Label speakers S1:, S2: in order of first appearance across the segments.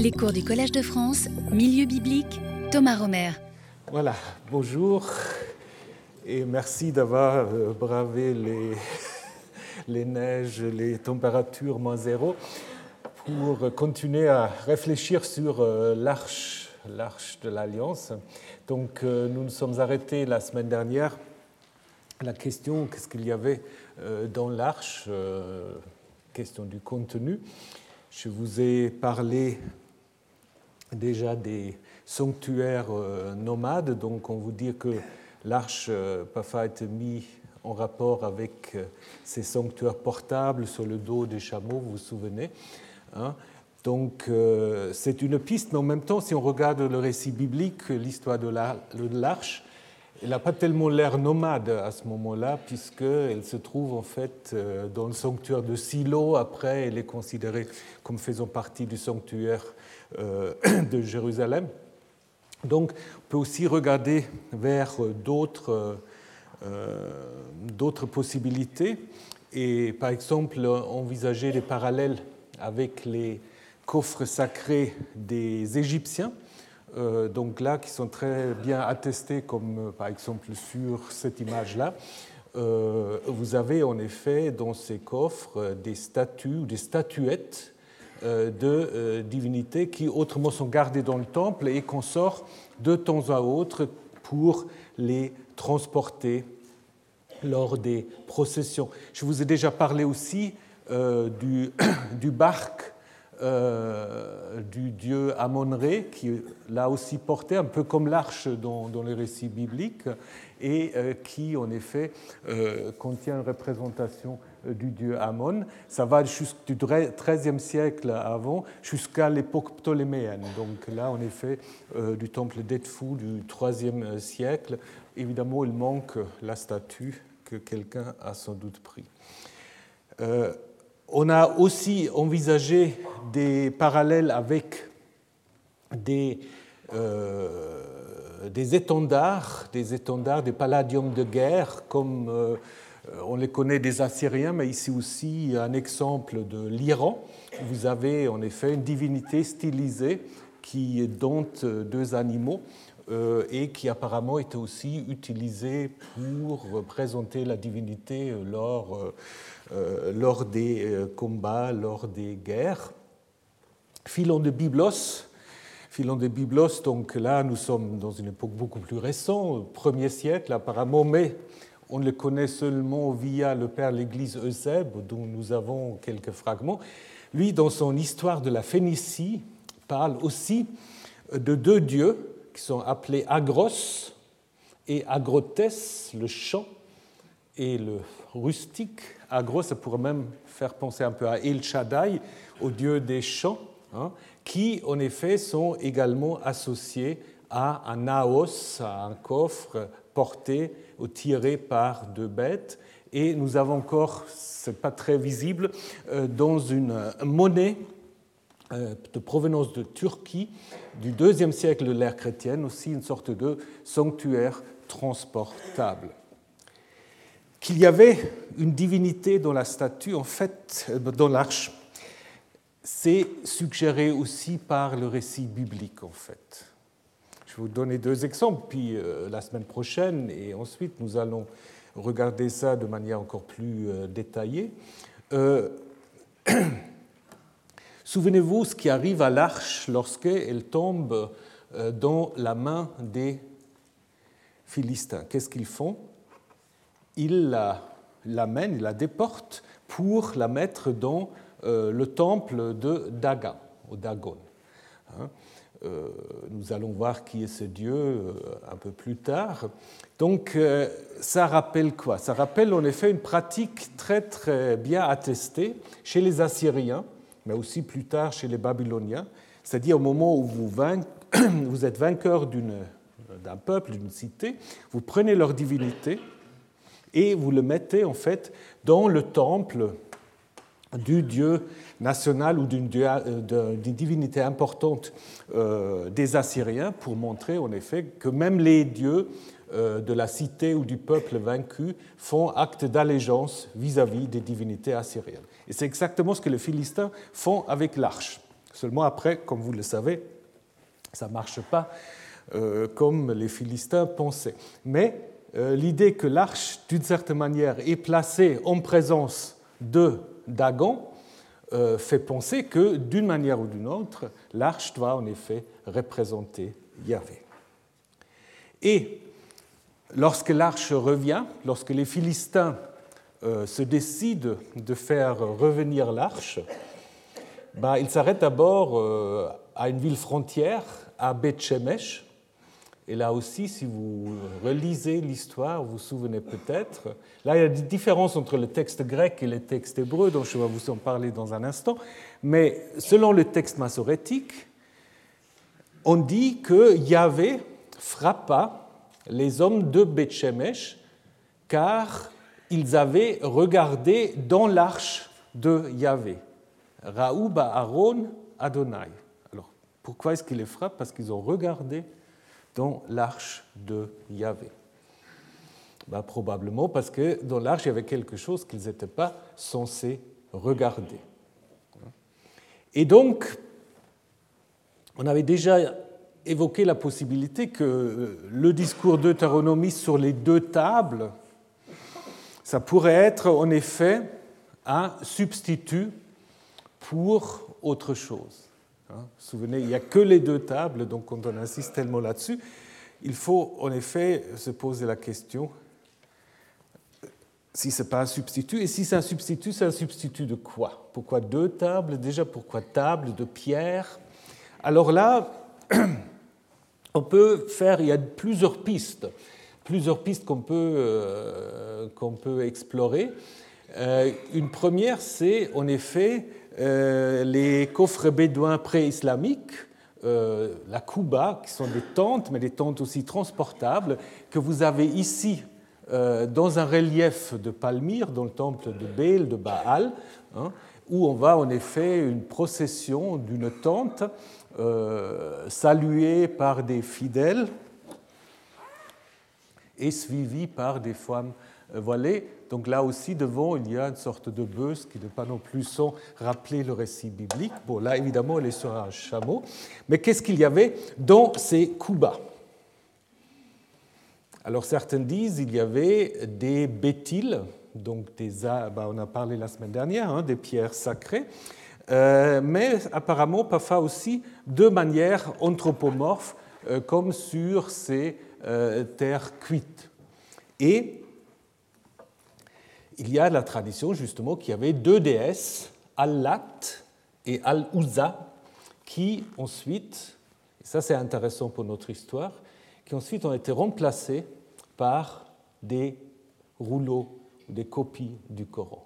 S1: Les cours du Collège de France, Milieu biblique, Thomas Romer.
S2: Voilà, bonjour et merci d'avoir euh, bravé les, les neiges, les températures moins zéro pour continuer à réfléchir sur euh, l'arche, l'arche de l'Alliance. Donc euh, nous nous sommes arrêtés la semaine dernière la question qu'est-ce qu'il y avait dans l'arche, question du contenu. Je vous ai parlé déjà des sanctuaires euh, nomades, donc on vous dit que l'arche euh, parfois a été mise en rapport avec euh, ces sanctuaires portables sur le dos des chameaux, vous vous souvenez. Hein. donc c'est une piste, mais en même temps, si on regarde le récit biblique, l'histoire de l'arche, elle n'a pas tellement l'air nomade à ce moment-là, puisqu'elle se trouve en fait dans le sanctuaire de Silo. Après, elle est considérée comme faisant partie du sanctuaire de Jérusalem. Donc on peut aussi regarder vers d'autres euh, d'autres possibilités et par exemple envisager des parallèles avec les coffres sacrés des Égyptiens, euh, donc là qui sont très bien attestés comme par exemple sur cette image-là. vous avez en effet dans ces coffres des statues ou des statuettes euh, de euh, divinités qui autrement sont gardées dans le temple et qu'on sort de temps à autre pour les transporter lors des processions. Je vous ai déjà parlé aussi euh, du, du barque du dieu Amon-Ré, qui l'a aussi porté, un peu comme l'arche dans, les récits bibliques, et qui en effet contient une représentation euh, du dieu Amon. Ça va du XIIIe siècle avant jusqu'à l'époque ptoléméenne. Donc là, en effet, euh, du temple d'Edfou du IIIe siècle. Évidemment, il manque la statue que quelqu'un a sans doute pris. Euh, on a aussi envisagé des parallèles avec des, étendards, des étendards, des palladiums de guerre, comme euh, on les connaît des Assyriens, mais ici aussi un exemple de l'Iran. Vous avez en effet une divinité stylisée qui dompte deux animaux euh, et qui apparemment était aussi utilisée pour présenter la divinité lors, euh, lors des combats, lors des guerres. Philon de Byblos, Philon de Byblos, donc là nous sommes dans une époque beaucoup plus récente, premier siècle apparemment, mais on le connaît seulement via le père l'Église Eusèbe, dont nous avons quelques fragments. Lui, dans son histoire de la Phénicie, parle aussi de deux dieux qui sont appelés Agros et Agrotes, le champ, et le rustique. Agros, ça pourrait même faire penser un peu à El Shaddai, au dieu des champs, hein, qui en effet sont également associés à un naos, à un coffre porté ou tiré par deux bêtes. Et nous avons encore, ce n'est pas très visible, euh, dans une monnaie euh, de provenance de Turquie du deuxième siècle de l'ère chrétienne, aussi une sorte de sanctuaire transportable. Qu'il y avait une divinité dans la statue, en fait, euh, dans l'arche, c'est suggéré aussi par le récit biblique, en fait vous donner deux exemples, puis euh, la semaine prochaine, et ensuite nous allons regarder ça de manière encore plus euh, détaillée. Euh, souvenez-vous ce qui arrive à l'arche lorsqu'elle tombe dans la main des Philistins. Qu'est-ce qu'ils font? Ils l'amènent, ils la déportent pour la mettre dans le temple de Daga, au Dagon. Hein. Euh, nous allons voir qui est ce Dieu euh, un peu plus tard. Donc euh, ça rappelle quoi? Ça rappelle en effet une pratique très très bien attestée chez les Assyriens, mais aussi plus tard chez les Babyloniens, c'est-à-dire au moment où vous, vous êtes vainqueur d'un peuple, d'une cité, vous prenez leur divinité et vous le mettez en fait dans le temple du dieu national ou d'une euh, divinité importante euh, des Assyriens pour montrer en effet que même les dieux euh, de la cité ou du peuple vaincu font acte d'allégeance vis-à-vis des divinités assyriennes. Et c'est exactement ce que les Philistins font avec l'arche. Seulement après, comme vous le savez, ça ne marche pas comme les Philistins pensaient. Mais l'idée que l'arche, d'une certaine manière, est placée en présence de Dagon fait penser que, d'une manière ou d'une autre, l'arche doit en effet représenter Yahvé. Et lorsque l'arche revient, lorsque les Philistins se décident de faire revenir l'arche, bah, ils s'arrêtent d'abord à une ville frontière, à Beth Shemesh, et là aussi, si vous relisez l'histoire, vous vous souvenez peut-être, là il y a des différences entre le texte grec et le texte hébreu, dont je vais vous en parler dans un instant, mais selon le texte massorétique, on dit que Yahvé frappa les hommes de Bethshemesh car ils avaient regardé dans l'arche de Yahvé. Raouba Aaron Adonai. Alors, pourquoi est-ce qu'il les frappe? Parce qu'ils ont regardé dans l'arche de Yahvé bah, Probablement parce que dans l'arche, il y avait quelque chose qu'ils n'étaient pas censés regarder. Et donc, on avait déjà évoqué la possibilité que euh, le discours d'Eutéronomie sur les deux tables, ça pourrait être en effet un substitut pour autre chose. Hein, vous vous souvenez, il n'y a que les deux tables, donc quand on insiste tellement là-dessus, il faut en effet se poser la question si ce n'est pas un substitut, et si c'est un substitut, c'est un substitut de quoi? Pourquoi deux tables? Déjà, pourquoi table de pierre? Alors là, on peut faire, il y a plusieurs pistes, plusieurs pistes qu'on peut, euh, qu'on peut explorer. Euh, une première, c'est en effet euh, les coffres bédouins pré-islamiques, euh, la Kuba, qui sont des tentes, mais des tentes aussi transportables, que vous avez ici euh, dans un relief de Palmyre, dans le temple de Bél, de Baal, hein, où on va en effet une procession d'une tente saluée par des fidèles et suivie par des femmes voilées. Donc là aussi, devant, il y a une sorte de bœuf qui ne pas non plus sans rappeler le récit biblique. Bon, là, évidemment, elle est sur un chameau. Mais qu'est-ce qu'il y avait dans ces Kubas Alors, certains disent qu'il y avait des bétiles, donc des, bah, on a parlé la semaine dernière, hein, des pierres sacrées, euh, mais apparemment parfois aussi de manière anthropomorphe, euh, comme sur ces euh, terres cuites. Et il y a la tradition justement qu'il y avait deux déesses, Al-Lat et Al-Uzza, qui ensuite, et ça c'est intéressant pour notre histoire, qui ensuite ont été remplacées par des rouleaux, des copies du Coran.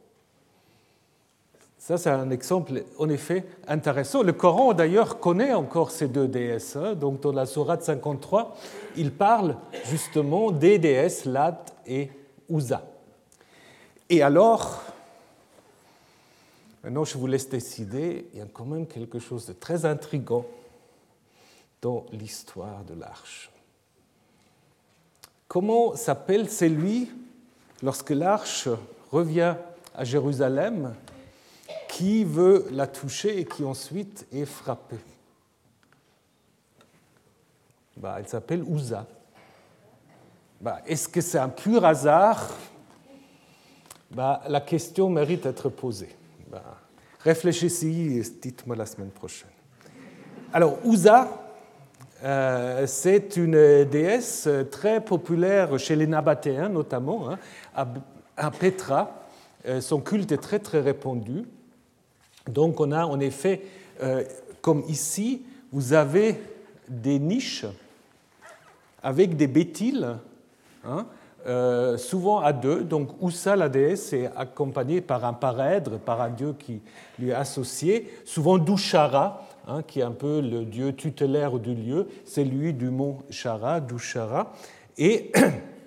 S2: Ça, c'est un exemple en effet intéressant. Le Coran, d'ailleurs, connaît encore ces deux déesses. Hein. Donc, dans la Sourate 53, il parle justement des déesses Lat et Uzza. Et alors, maintenant je vous laisse décider, il y a quand même quelque chose de très intrigant dans l'histoire de l'arche. Comment s'appelle celui, lorsque l'arche revient à Jérusalem, qui veut la toucher et qui ensuite est frappé bah, Elle s'appelle Ouza. Bah, Est-ce que c'est un pur hasard bah, la question mérite d'être posée. Bah, réfléchissez et dites-moi la semaine prochaine. Alors, Ouza, euh, c'est une déesse très populaire chez les Nabatéens notamment. Hein. à, Petra, euh, son culte est très très répandu. Donc on a en effet, euh, comme ici, vous avez des niches avec des bétiles. Hein, euh, souvent à deux. Donc Oussa, la déesse, est accompagnée par un parèdre, par un dieu qui lui est associé. Souvent Douchara, hein, qui est un peu le dieu tutélaire du lieu, c'est lui du mont Chara, Douchara. Et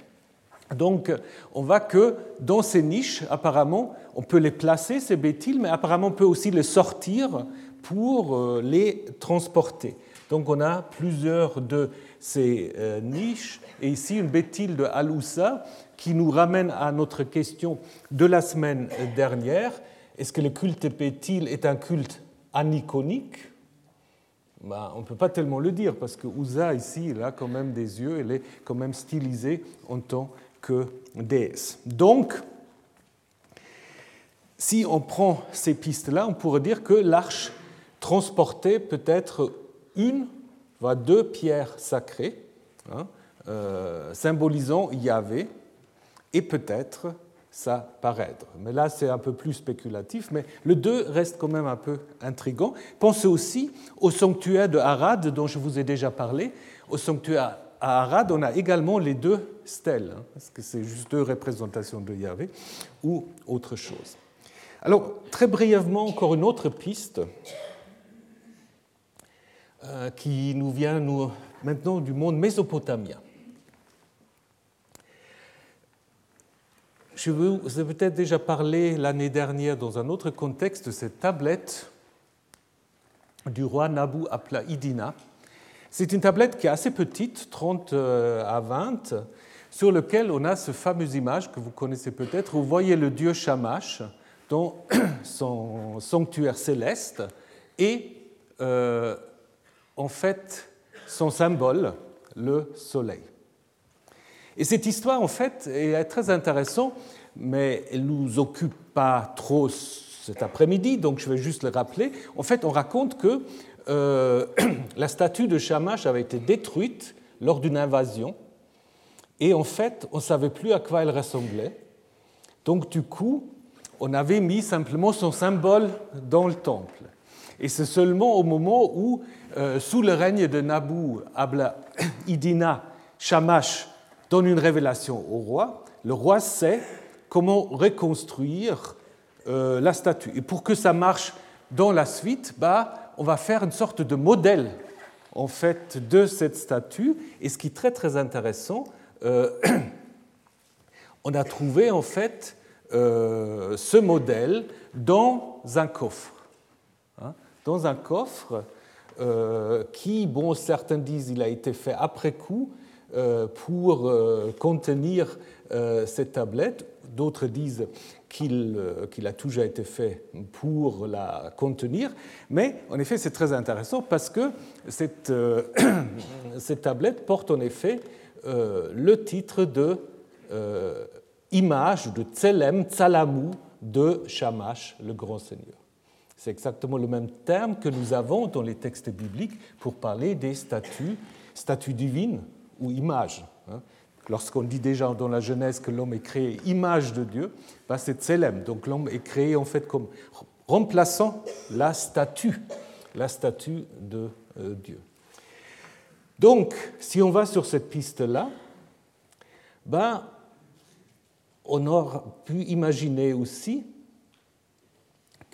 S2: donc on voit que dans ces niches, apparemment, on peut les placer, ces bétiles, mais apparemment on peut aussi les sortir pour euh, les transporter. Donc on a plusieurs de ces euh, niches. Et ici, une bétile de Aloussa qui nous ramène à notre question de la semaine dernière. Est-ce que le culte bétile est un culte aniconique? Ben, on ne peut pas tellement le dire parce que Usa ici, il a quand même des yeux, elle est quand même stylisée en tant que déesse. Donc, si on prend ces pistes-là, on pourrait dire que l'arche transportait peut-être une, voire deux pierres sacrées, hein, euh, symbolisant Yahvé, et peut-être sa paraître. Mais là, c'est un peu plus spéculatif, mais le 2 reste quand même un peu intrigant. Pensez aussi au sanctuaire de Harad, dont je vous ai déjà parlé. Au sanctuaire à Harad, on a également les deux stèles, hein, parce que c'est juste deux représentations de Yahvé, ou autre chose. Alors, très brièvement, encore une autre piste qui nous vient maintenant du monde mésopotamien. Je vous ai peut-être déjà parlé l'année dernière dans un autre contexte de cette tablette du roi Nabu Apla Idina. C'est une tablette qui est assez petite, 30 euh, à 20, sur laquelle on a ce fameux image que vous connaissez peut-être. Vous voyez le dieu Shamash dans son sanctuaire céleste et euh, en fait son symbole, le soleil. Et cette histoire, en fait, est très intéressante, mais elle ne nous occupe pas trop cet après-midi, donc je vais juste le rappeler. En fait, on raconte que euh, la statue de Shamash avait été détruite lors d'une invasion, et en fait, on ne savait plus à quoi elle ressemblait. Donc, du coup, on avait mis simplement son symbole dans le temple. Et c'est seulement au moment où, euh, sous le règne de Nabu, Abla, Idina, Shamash donne une révélation au roi, le roi sait comment reconstruire euh, la statue. Et pour que ça marche dans la suite, bah, on va faire une sorte de modèle en fait de cette statue. Et ce qui est très très intéressant, euh, on a trouvé en fait ce modèle dans un coffre. Dans un coffre qui, bon, certains disent il a été fait après coup, euh, pour euh, contenir euh, cette tablette. D'autres disent qu'il a toujours été fait pour la contenir. Mais en effet, c'est très intéressant parce que cette, cette, tablette porte en effet le titre de image de Tselem, Tsalamou de Shamash, le grand seigneur. C'est exactement le même terme que nous avons dans les textes bibliques pour parler des statues, statues divines, ou image. Hein. Lorsqu'on dit déjà dans la Genèse que l'homme est créé image de Dieu, bah, c'est Tselem. Donc l'homme est créé en fait comme remplaçant la statue, la statue de euh, Dieu. Donc, si on va sur cette piste-là, ben, on aurait pu imaginer aussi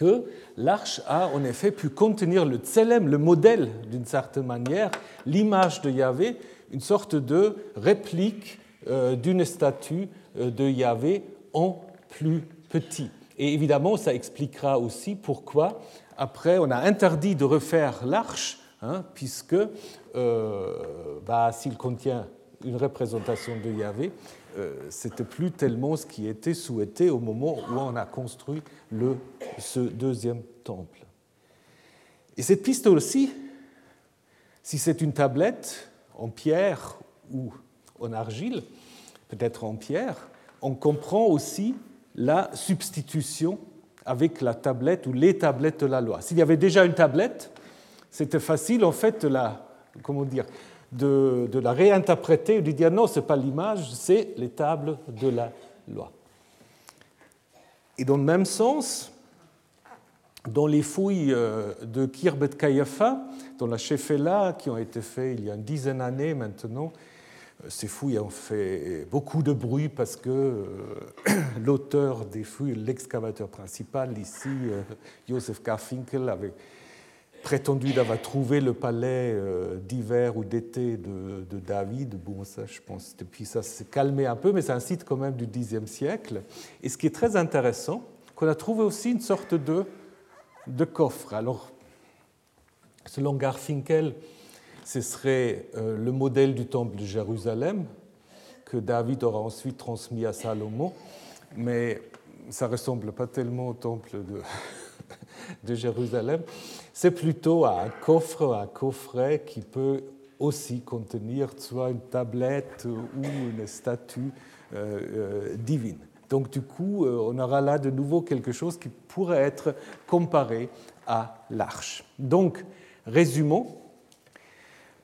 S2: que l'arche a en effet pu contenir le tselem, le modèle d'une certaine manière, l'image de Yahvé, une sorte de réplique euh, d'une statue euh, de Yahvé en plus petit. Et évidemment, ça expliquera aussi pourquoi, après, on a interdit de refaire l'arche, hein, puisque euh, bah, s'il contient une représentation de Yahvé, c'était plus tellement ce qui était souhaité au moment où on a construit ce deuxième temple. Et cette piste aussi, si c'est une tablette, en pierre ou en argile, peut-être en pierre, on comprend aussi la substitution avec la tablette ou les tablettes de la loi. S'il y avait déjà une tablette, c'était facile en fait de la, comment dire, de, la réinterpréter, de dire non, ce n'est pas l'image, c'est les tables de la loi. Et dans le même sens, dans les fouilles euh, de Kirbet Kayafa, dans la Shefela, qui ont été faites il y a une dizaine d'années maintenant, euh, ces fouilles ont fait beaucoup de bruit parce que euh, l'auteur des fouilles, l'excavateur principal ici, Joseph Garfinkel, avait prétendu d'avoir trouvé le palais d'hiver ou d'été de, David. Bon, ça, je pense, depuis ça s'est calmé un peu, mais c'est un site quand même du Xe siècle. Et ce qui est très intéressant, qu'on a trouvé aussi une sorte de de coffres. Alors, selon Garfinkel, ce serait euh, le modèle du temple de Jérusalem que David aura ensuite transmis à Salomon, mais ça ressemble pas tellement au temple de, de Jérusalem, c'est plutôt un coffre, un coffret qui peut aussi contenir soit une tablette ou une statue euh, euh, divine. Donc du coup, euh, on aura là de nouveau quelque chose qui pourrait être comparé à l'arche. Donc, résumons.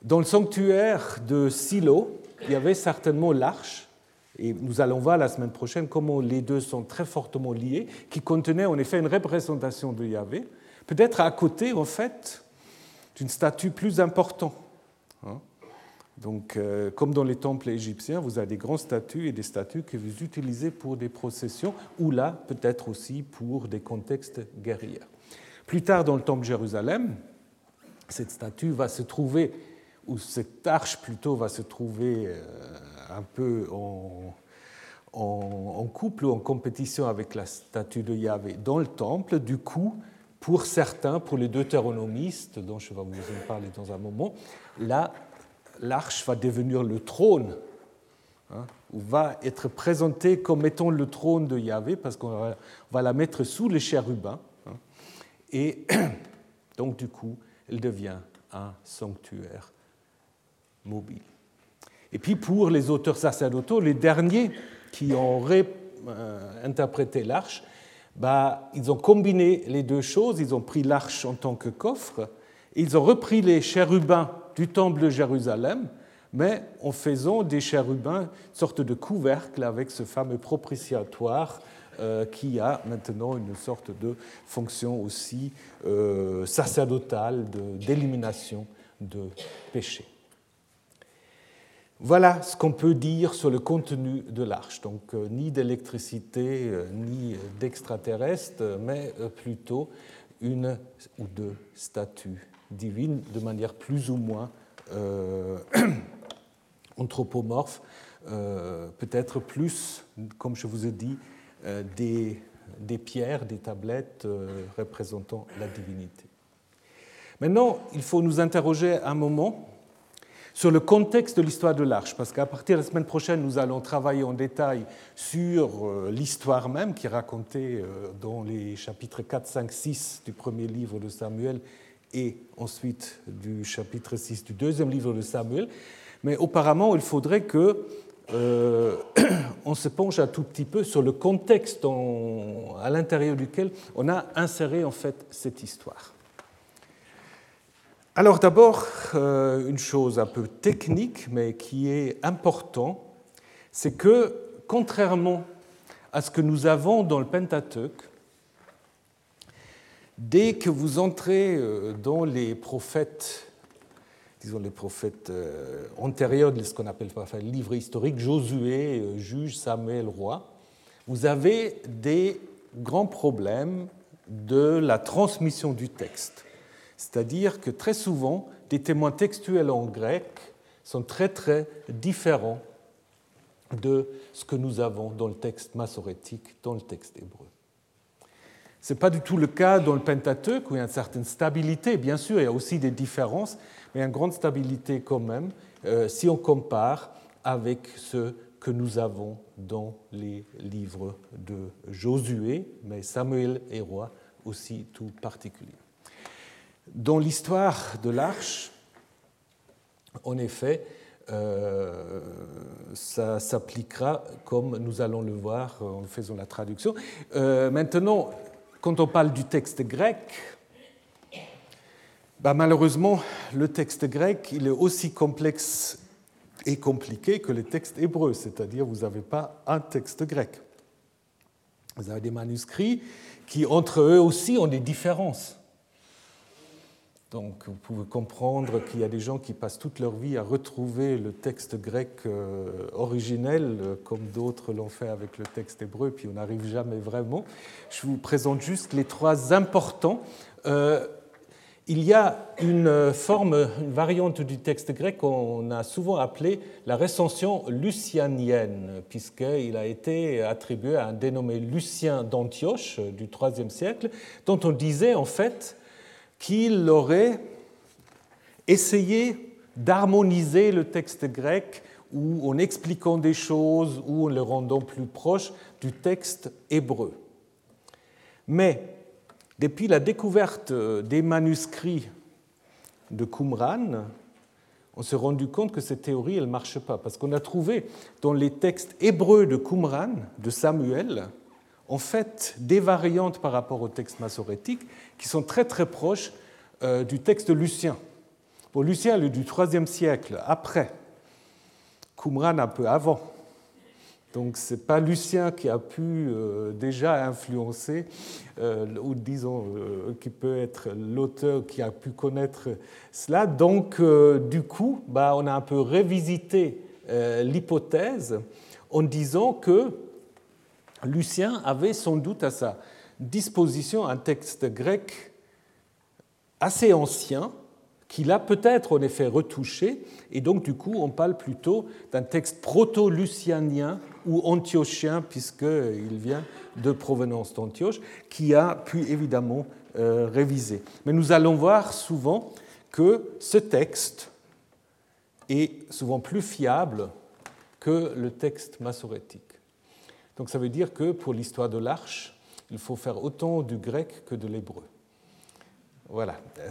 S2: Dans le sanctuaire de Silo, il y avait certainement l'arche, et nous allons voir la semaine prochaine comment les deux sont très fortement liés, qui contenait en effet une représentation de Yahvé, peut-être à côté, en fait, d'une statue plus importante. Hein? Donc, euh, comme dans les temples égyptiens, vous avez des grandes statues et des statues que vous utilisez pour des processions, ou là, peut-être aussi pour des contextes guerriers. Plus tard, dans le temple de Jérusalem, cette statue va se trouver, ou cette arche plutôt, va se trouver euh, un peu en, couple ou en compétition avec la statue de Yahvé dans le temple. Du coup, pour certains, pour les deutéronomistes, dont je vais vous en parler dans un moment, là, l'arche va devenir le trône, hein, ou va être présentée comme étant le trône de Yahvé, parce qu'on va, la mettre sous les chérubins. Hein, et donc, du coup, elle devient un sanctuaire mobile. Et puis, pour les auteurs sacerdotaux, les derniers qui ont euh, interprété l'arche, bah, ils ont combiné les deux choses. Ils ont pris l'arche en tant que coffre, ils ont repris les chérubins du temple de Jérusalem, mais en faisant des chérubins, une sorte de couvercle avec ce fameux propitiatoire euh, qui a maintenant une sorte de fonction aussi euh, sacerdotale d'élimination de, péché. Voilà ce qu'on peut dire sur le contenu de l'arche. Donc, euh, ni d'électricité, ni d'extraterrestre, mais plutôt une ou deux statues divine de manière plus ou moins euh, anthropomorphe, euh, peut-être plus, comme je vous ai dit, euh, des, pierres, des tablettes représentant la divinité. Maintenant, il faut nous interroger un moment sur le contexte de l'histoire de l'Arche, parce qu'à partir de la semaine prochaine, nous allons travailler en détail sur l'histoire même qui est racontée dans les chapitres 4, 5, 6 du premier livre de Samuel et ensuite du chapitre 6 du deuxième livre de Samuel. Mais auparavant, il faudrait que euh, on se penche un tout petit peu sur le contexte à l'intérieur duquel on a inséré en fait cette histoire. Alors d'abord, euh, une chose un peu technique, mais qui est important, c'est que contrairement à ce que nous avons dans le Pentateuque, Dès que vous entrez euh, dans les prophètes, disons les prophètes euh, antérieurs de ce qu'on appelle le livre historique, Josué, juge, Samuel, roi, vous avez des grands problèmes de la transmission du texte. C'est-à-dire que très souvent, des témoins textuels en grec sont très très différents de ce que nous avons dans le texte massorétique, dans le texte hébreu. Ce n'est pas du tout le cas dans le Pentateuque, où il y a une certaine stabilité, bien sûr, il y a aussi des différences, mais une grande stabilité quand même, euh, si on compare avec ce que nous avons dans les livres de Josué, mais Samuel et Roi aussi tout particulier. Dans l'histoire de l'Arche, en effet, euh, ça s'appliquera comme nous allons le voir en faisant la traduction. Euh, maintenant, quand on parle du texte grec, bah, malheureusement, le texte grec, il est aussi complexe et compliqué que le texte hébreu, c'est-à-dire vous n'avez pas un texte grec. Vous avez des manuscrits qui, entre eux aussi, ont des différences. Donc vous pouvez comprendre qu'il y a des gens qui passent toute leur vie à retrouver le texte grec euh, originel, euh, comme d'autres l'ont fait avec le texte hébreu, puis on n'arrive jamais vraiment. Je vous présente juste les trois importants. Euh, il y a une forme, une variante du texte grec qu'on a souvent appelée la recension lucianienne, puisqu'il a été attribué à un dénommé Lucien d'Antioche du IIIe siècle, dont on disait en fait qu'il aurait essayé d'harmoniser le texte grec ou en expliquant des choses ou en le rendant plus proche du texte hébreu. Mais Depuis la découverte des manuscrits de Qumran, on s'est rendu compte que cette théorie, elle ne marche pas, parce qu'on a trouvé dans les textes hébreux de Qumran, de Samuel, en fait des variantes par rapport au texte massorétique qui sont très très proches euh, du texte de Lucien. Pour Lucien, le du IIIe siècle, après, Qumran un peu avant. Donc ce n'est pas Lucien qui a pu euh, déjà influencer, euh, ou disons, qui peut être l'auteur qui a pu connaître cela. Donc du coup, bah, on a un peu révisité l'hypothèse en disant que Lucien avait sans doute à sa disposition un texte grec assez ancien, qu'il a peut-être en effet retouché, et donc du coup on parle plutôt d'un texte proto-lucianien ou antiochien, puisqu'il vient de provenance d'Antioche, qui a pu évidemment euh, réviser. Mais nous allons voir souvent que ce texte est souvent plus fiable que le texte massorétique. Donc ça veut dire que pour l'histoire de l'arche, il faut faire autant du grec que de l'hébreu. Voilà. Euh,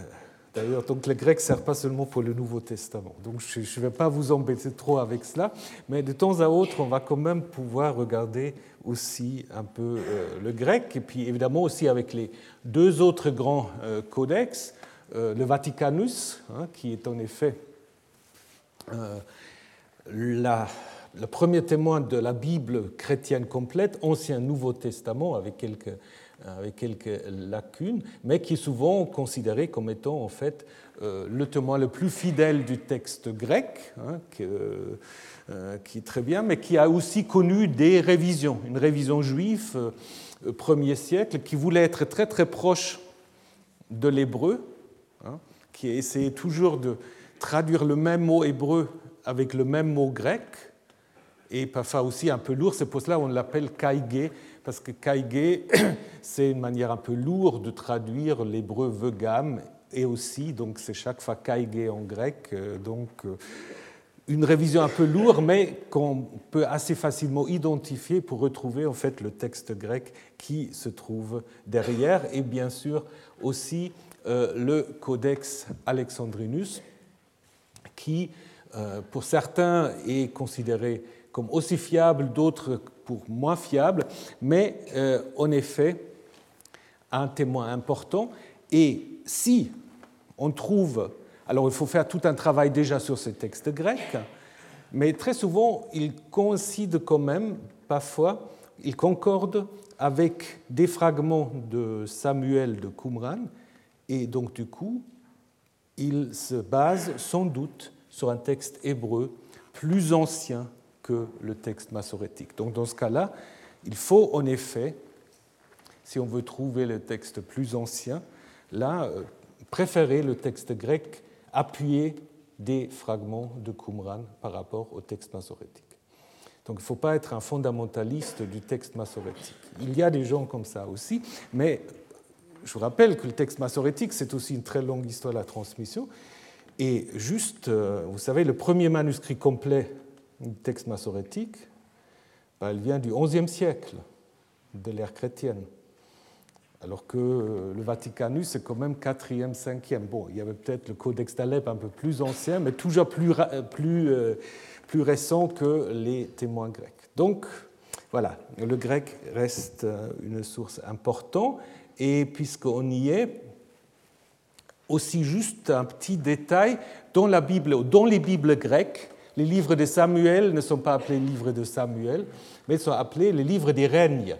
S2: D'ailleurs, donc le grec ne sert pas seulement pour le Nouveau Testament. Donc je ne vais pas vous embêter trop avec cela, mais de temps à autre, on va quand même pouvoir regarder aussi un peu euh, le grec, et puis évidemment aussi avec les deux autres grands euh, codex, le Vaticanus, hein, qui est en effet la, le premier témoin de la Bible chrétienne complète, Ancien Nouveau Testament, avec quelques quelques lacunes, mais qui est souvent considéré comme étant en fait euh, le témoin le plus fidèle du texte grec, hein, euh, qui est très bien, mais qui a aussi connu des révisions, une révision juive euh, premier siècle, qui voulait être très très proche de l'hébreu, hein, qui essayait toujours de traduire le même mot hébreu avec le même mot grec, et parfois aussi un peu lourd, c'est pour cela qu'on l'appelle kaigé, parce que kaigé, c'est une manière un peu lourde de traduire l'hébreu vegam, et aussi, donc c'est chaque fois kaigé en grec, euh, donc euh, une révision un peu lourde, mais qu'on peut assez facilement identifier pour retrouver en fait le texte grec qui se trouve derrière, et bien sûr aussi euh, le Codex Alexandrinus, qui, pour certains, est considéré comme aussi fiable, d'autres pour moins fiable, mais euh, en effet, un témoin important. Et si on trouve, alors il faut faire tout un travail déjà sur ces textes grecs, mais très souvent, ils coïncident quand même, parfois, ils concordent avec des fragments de Samuel de Qumran, et donc du coup, ils se basent sans doute sur un texte hébreu plus ancien que le texte massorétique. Donc dans ce cas-là, il faut en effet, si on veut trouver le texte plus ancien, là, euh, préférer le texte grec appuyé des fragments de Qumran par rapport au texte massorétique. Donc il ne faut pas être un fondamentaliste du texte massorétique. Il y a des gens comme ça aussi, mais je vous rappelle que le texte massorétique, c'est aussi une très longue histoire de la transmission. Et juste, euh, vous savez, le premier manuscrit complet le texte massorétique, ben, elle vient du XIe siècle, de l'ère chrétienne. Alors que euh, le Vaticanus, c'est quand même 4e, 5e. Bon, il y avait peut-être le Codex d'Alep un peu plus ancien, mais toujours plus, plus, euh, plus récent que les témoins grecs. Donc, voilà, le grec reste euh, une source importante. Et puisqu'on y est, aussi juste un petit détail, dans, la Bible, dans les Bibles grecques, les livres de Samuel ne sont pas appelés livres de Samuel, mais sont appelés les livres des règnes.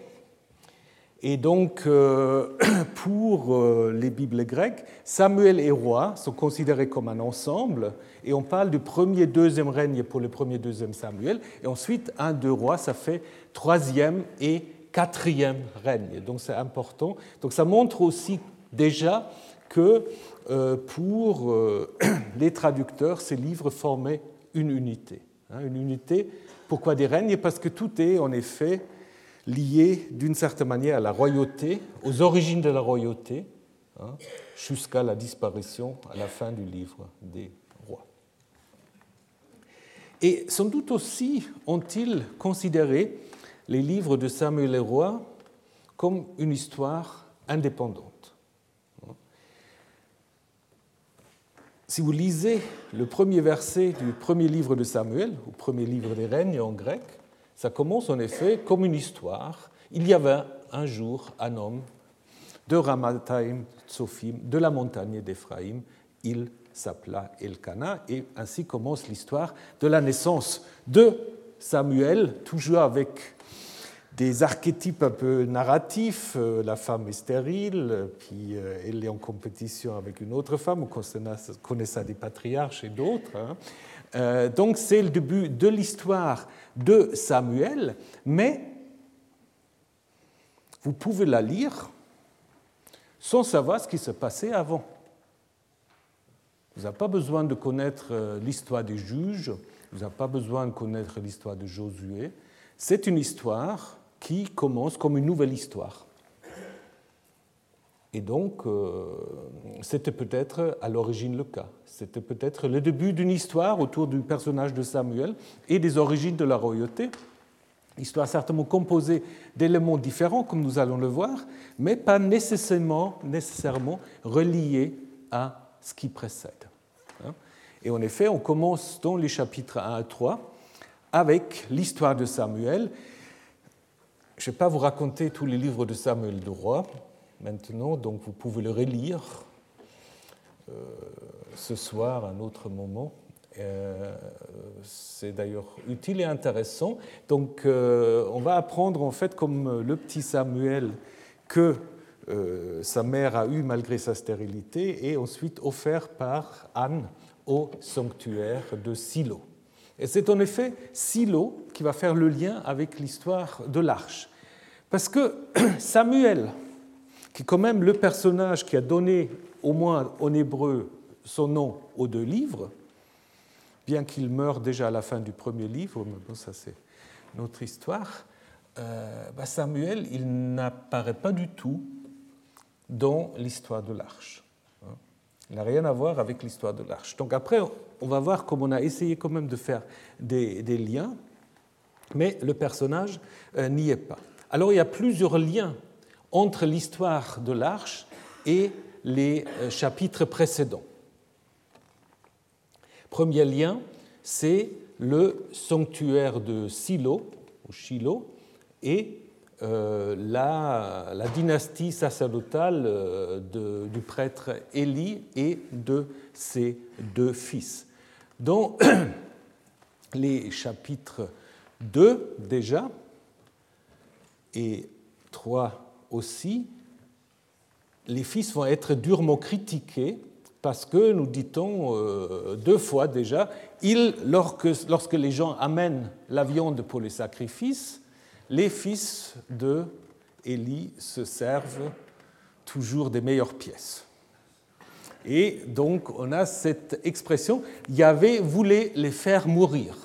S2: Et donc, euh, pour euh, les Bibles grecques, Samuel et roi sont considérés comme un ensemble, et on parle du premier, deuxième règne pour le premier, deuxième Samuel, et ensuite, un, deux rois, ça fait troisième et quatrième règne. Donc, c'est important. Donc, ça montre aussi déjà que euh, pour les traducteurs, ces livres formaient une unité. Hein, une unité, pourquoi des règnes? Parce que tout est en effet lié d'une certaine manière à la royauté, aux origines de la royauté, hein, jusqu'à la disparition à la fin du livre des rois. Et sans doute aussi ont-ils considéré les livres de Samuel Roi comme une histoire indépendante. Si vous lisez le premier verset du premier livre de Samuel, ou premier livre des règnes en grec, ça commence en effet comme une histoire. Il y avait un jour un homme de Ramathaim Tsophim, de la montagne d'Éphraïm. Il s'appela Elkana, et ainsi commence l'histoire de la naissance de Samuel, toujours avec des archétypes un peu narratifs. Euh, la femme est stérile, puis euh, elle est en compétition avec une autre femme. Connaît ça des patriarches et d'autres. Hein. Euh, donc c'est le début de l'histoire de Samuel, mais vous pouvez la lire sans savoir ce qui se passait avant. Vous n'avez pas besoin de connaître l'histoire des juges, vous n'avez pas besoin de connaître l'histoire de Josué. C'est une histoire qui commence comme une nouvelle histoire. Et donc, euh, c'était peut-être à l'origine le cas. C'était peut-être le début d'une histoire autour du personnage de Samuel et des origines de la royauté. Histoire certainement composée d'éléments différents, comme nous allons le voir, mais pas nécessairement, nécessairement à ce qui précède. Hein. Et en effet, on commence dans les chapitres 1 à 3 avec l'histoire de Samuel je ne vais pas vous raconter tous les livres de Samuel de Roi maintenant, donc vous pouvez le relire euh, ce soir, à un autre moment. Euh, c'est d'ailleurs utile et intéressant. Donc, euh, on va apprendre en fait, comme le petit Samuel, que sa mère a eu malgré sa stérilité, et ensuite offert par Anne au sanctuaire de Silo. Et c'est en effet Silo qui va faire le lien avec l'histoire de l'arche. Parce que Samuel, qui est quand même le personnage qui a donné, au moins en hébreu, son nom aux deux livres, bien qu'il meure déjà à la fin du premier livre, mais bon, ça c'est notre histoire, euh, bah, Samuel, il n'apparaît pas du tout dans l'histoire de l'arche. Hein. Il n'a rien à voir avec l'histoire de l'arche. Donc après, on va voir comment on a essayé quand même de faire des, liens, mais le personnage euh, n'y est pas. Alors il y a plusieurs liens entre l'histoire de l'arche et les euh, chapitres précédents. Premier lien, c'est le sanctuaire de Silo, ou Shiloh, et euh, la, dynastie sacerdotale du prêtre Élie et de ses deux fils dans les chapitres 2 déjà et 3 aussi, les fils vont être durement critiqués parce que, nous dit-on euh, deux fois déjà, lorsque, les gens amènent la viande pour les sacrifices, les fils de Élie se servent toujours des meilleures pièces. Et donc on a cette expression, Yahvé voulait les faire mourir.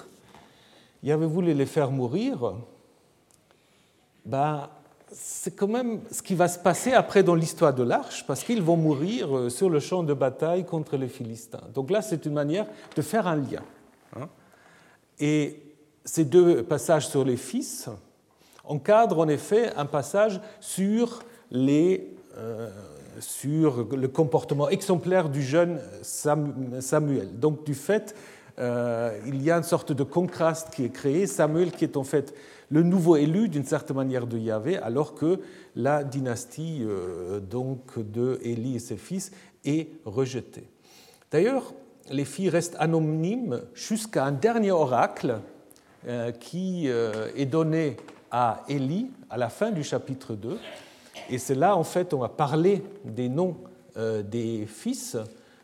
S2: Yahvé voulait les faire mourir, ben, c'est quand même ce qui va se passer après dans l'histoire de l'Arche, parce qu'ils vont mourir euh, sur le champ de bataille contre les Philistins. Donc là, c'est une manière de faire un lien. Hein. Et ces deux passages sur les fils encadrent en effet un passage sur les... Euh, sur le comportement exemplaire du jeune Samuel. Donc du fait, euh, il y a une sorte de contraste qui est créé. Samuel qui est en fait le nouveau élu d'une certaine manière de Yahvé, alors que la dynastie euh, donc de Élie et ses fils est rejetée. D'ailleurs, les filles restent anonymes jusqu'à un dernier oracle euh, qui est donné à Élie à la fin du chapitre 2, et c'est là, en fait, on va parler des noms des fils,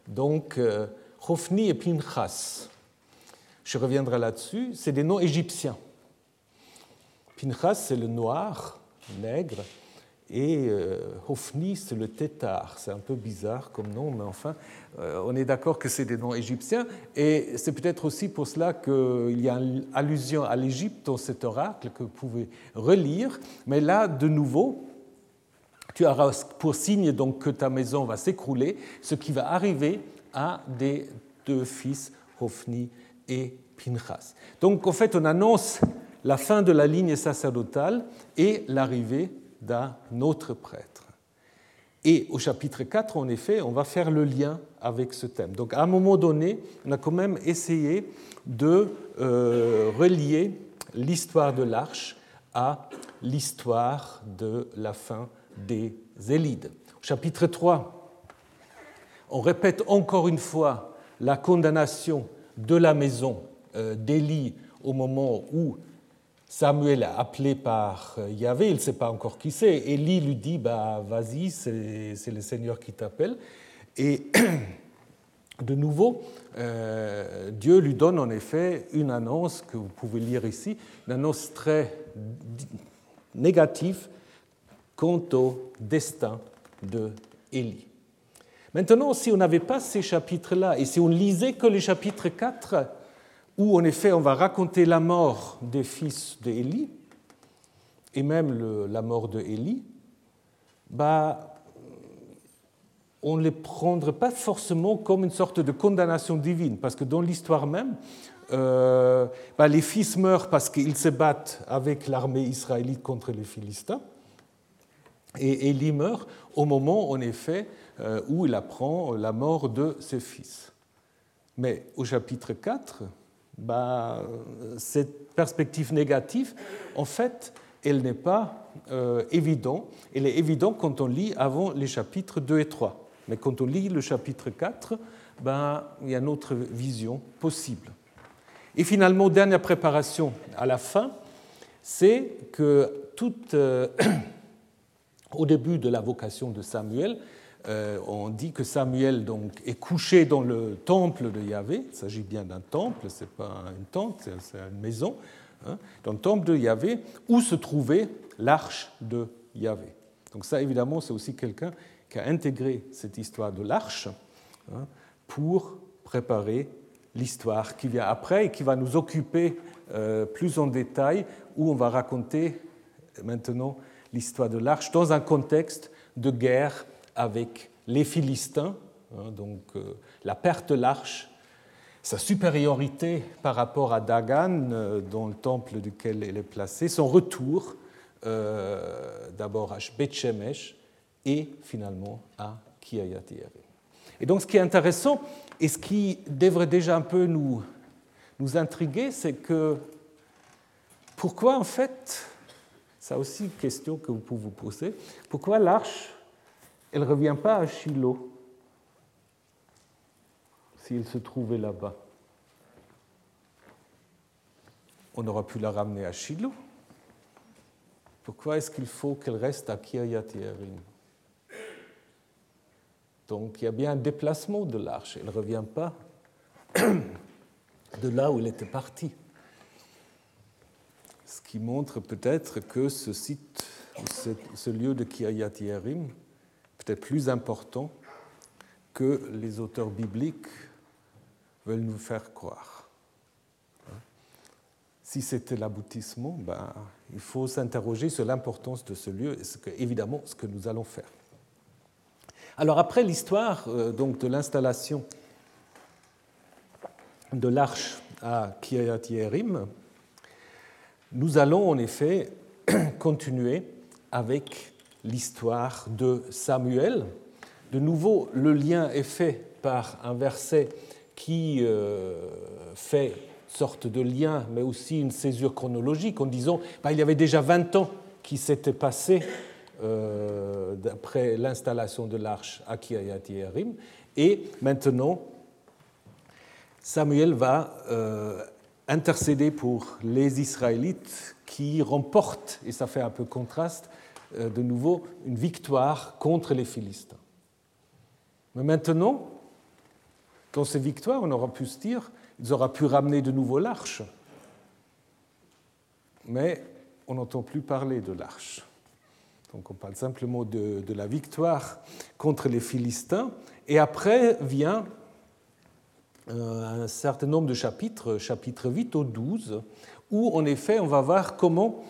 S2: donc Hophni et Pinchas. Je reviendrai là-dessus. C'est des noms égyptiens. Pinchas, c'est le noir, nègre, et euh, Hophni, c'est le tétard. C'est un peu bizarre comme nom, mais enfin, on est d'accord que c'est des noms égyptiens. Et c'est peut-être aussi pour cela qu'il y a une allusion à l'Égypte dans cet oracle que vous pouvez relire. Mais là, de nouveau, tu auras pour signe donc que ta maison va s'écrouler, ce qui va arriver à des deux fils, Hophni et Pinchas. Donc en fait, on annonce la fin de la ligne sacerdotale et l'arrivée d'un autre prêtre. Et au chapitre 4, en effet, on va faire le lien avec ce thème. Donc à un moment donné, on a quand même essayé de euh, relier l'histoire de l'arche à l'histoire de la fin des Élides. Au chapitre 3, on répète encore une fois la condamnation de la maison euh, d'Élie au moment où Samuel appelé par euh, Yahvé, il ne sait pas encore qui c'est. Élie lui dit bah, Vas-y, c'est le Seigneur qui t'appelle. Et de nouveau, euh, Dieu lui donne en effet une annonce que vous pouvez lire ici, une annonce très négative quant au destin de Élie. Maintenant, si on n'avait pas ces chapitres-là, et si on lisait que les chapitres 4, où en effet on va raconter la mort des fils d'Élie, et même la mort de Élie, bah, on ne les prendrait pas forcément comme une sorte de condamnation divine, parce que dans l'histoire même, euh, bah, les fils meurent parce qu'ils se battent avec l'armée israélite contre les Philistins, et Élie meurt au moment, en effet, où il apprend la mort de ses fils. Mais au chapitre 4, bah, cette perspective négative, en fait, elle n'est pas euh, évidente. Elle est évidente quand on lit avant les chapitres 2 et 3. Mais quand on lit le chapitre 4, ben, il y a une autre vision possible. Et finalement, dernière préparation à la fin, c'est que tout, euh, au début de la vocation de Samuel, euh, on dit que Samuel donc, est couché dans le temple de Yahvé. Il s'agit bien d'un temple, ce n'est pas une tente, c'est une maison. Hein, dans le temple de Yahvé, où se trouvait l'arche de Yahvé. Donc ça, évidemment, c'est aussi quelqu'un qui a intégré cette histoire de l'arche hein, pour préparer l'histoire qui vient après et qui va nous occuper euh, plus en détail, où on va raconter maintenant l'histoire de l'arche dans un contexte de guerre avec les Philistins, hein, donc euh, la perte de l'arche, sa supériorité par rapport à Dagan, euh, dans le temple duquel elle est placée, son retour d'abord à Beth-Shemesh et finalement à Kiayat Et donc ce qui est intéressant et ce qui devrait déjà un peu nous, nous intriguer, c'est que pourquoi en fait, ça aussi une question que vous pouvez vous poser, pourquoi l'arche, elle ne revient pas à Shiloh s'il se trouvait là-bas On aurait pu la ramener à Shiloh. Pourquoi est-ce qu'il faut qu'elle reste à Kiryat Yerim donc il y a bien un déplacement de l'arche. Elle ne revient pas de là où elle était partie. Ce qui montre peut-être que ce site, ce lieu de Kiryat Yerim, peut-être plus important que les auteurs bibliques veulent nous faire croire. Si c'était l'aboutissement, ben, il faut s'interroger sur l'importance de ce lieu et ce que, évidemment ce que nous allons faire. Alors après l'histoire euh, de l'installation de l'arche à Kiryat Yerim, nous allons en effet continuer avec l'histoire de Samuel. De nouveau, le lien est fait par un verset qui euh, fait sorte de lien, mais aussi une césure chronologique en disant bah, il y avait déjà 20 ans qui s'étaient passés euh, d'après l'installation de l'arche à Kiryat Yerim. Et maintenant, Samuel va euh, intercéder pour les Israélites qui remportent, et ça fait un peu contraste, de nouveau une victoire contre les Philistins. Mais maintenant, dans ces victoires, on aura pu se dire, ils auraient pu ramener de nouveau l'arche. Mais on n'entend plus parler de l'arche. Donc on parle simplement de, la victoire contre les Philistins. Et après vient euh, un certain nombre de chapitres, chapitres 8 au 12, où en effet on va voir comment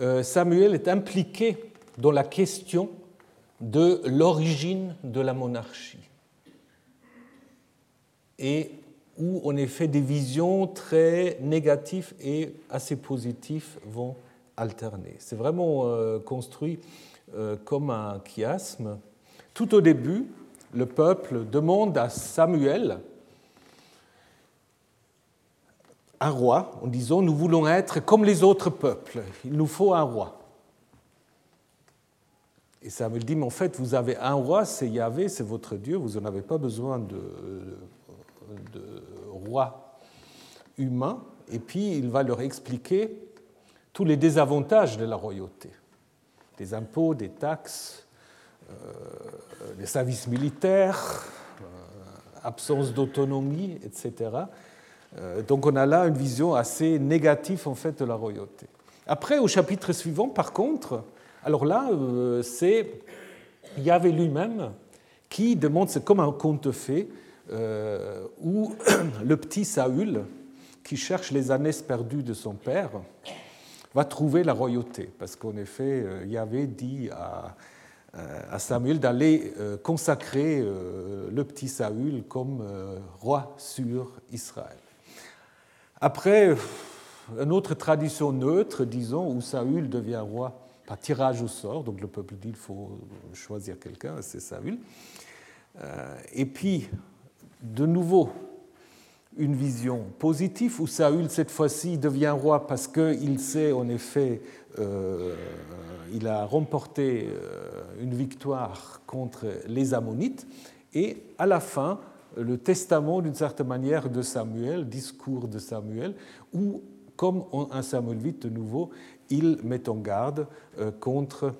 S2: euh, Samuel est impliqué dans la question de l'origine de la monarchie. Et où en effet des visions très négatives et assez positives vont alterner. C'est vraiment euh, construit euh, comme un chiasme. Tout au début, le peuple demande à Samuel un roi en disant nous voulons être comme les autres peuples, il nous faut un roi. Et Samuel dit mais en fait vous avez un roi, c'est Yahvé, c'est votre Dieu, vous n'en avez pas besoin de, de roi humain. Et puis il va leur expliquer tous les désavantages de la royauté, des impôts, des taxes, euh, des services militaires, euh, absence d'autonomie, etc. Euh, donc on a là une vision assez négative en fait de la royauté. Après, au chapitre suivant, par contre, alors là, c'est Yahvé lui-même qui demande, c'est comme un conte fait, où le petit Saül, qui cherche les ânes perdues de son père, va trouver la royauté. Parce qu'en effet, Yahvé dit à Samuel d'aller consacrer le petit Saül comme roi sur Israël. Après, une autre tradition neutre, disons, où Saül devient roi par tirage au sort, donc le peuple dit il faut choisir quelqu'un, c'est Saül. Euh, et puis, de nouveau, une vision positive où Saül, cette fois-ci, devient roi parce qu'il sait, en effet, euh, il a remporté euh, une victoire contre les Ammonites. Et à la fin, le testament d'une certaine manière de Samuel, discours de Samuel, où, comme un Samuel 8 de nouveau, il met en garde euh, contre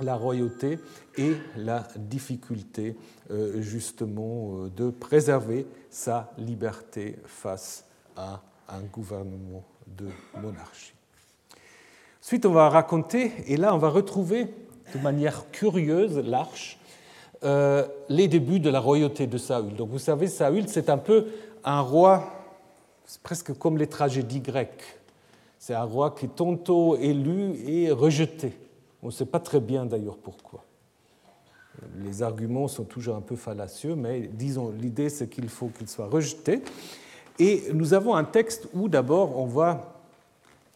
S2: la royauté et la difficulté euh, justement euh, de préserver sa liberté face à un gouvernement de monarchie. Ensuite, on va raconter, et là on va retrouver de manière curieuse l'arche les débuts de la royauté de Saül. Donc vous savez, Saül, c'est un peu un roi, presque comme les tragédies grecques. C'est un roi qui est tantôt élu et rejeté. On ne sait pas très bien d'ailleurs pourquoi. Les arguments sont toujours un peu fallacieux, mais disons, l'idée c'est qu'il faut qu'il soit rejeté. Et nous avons un texte où d'abord on voit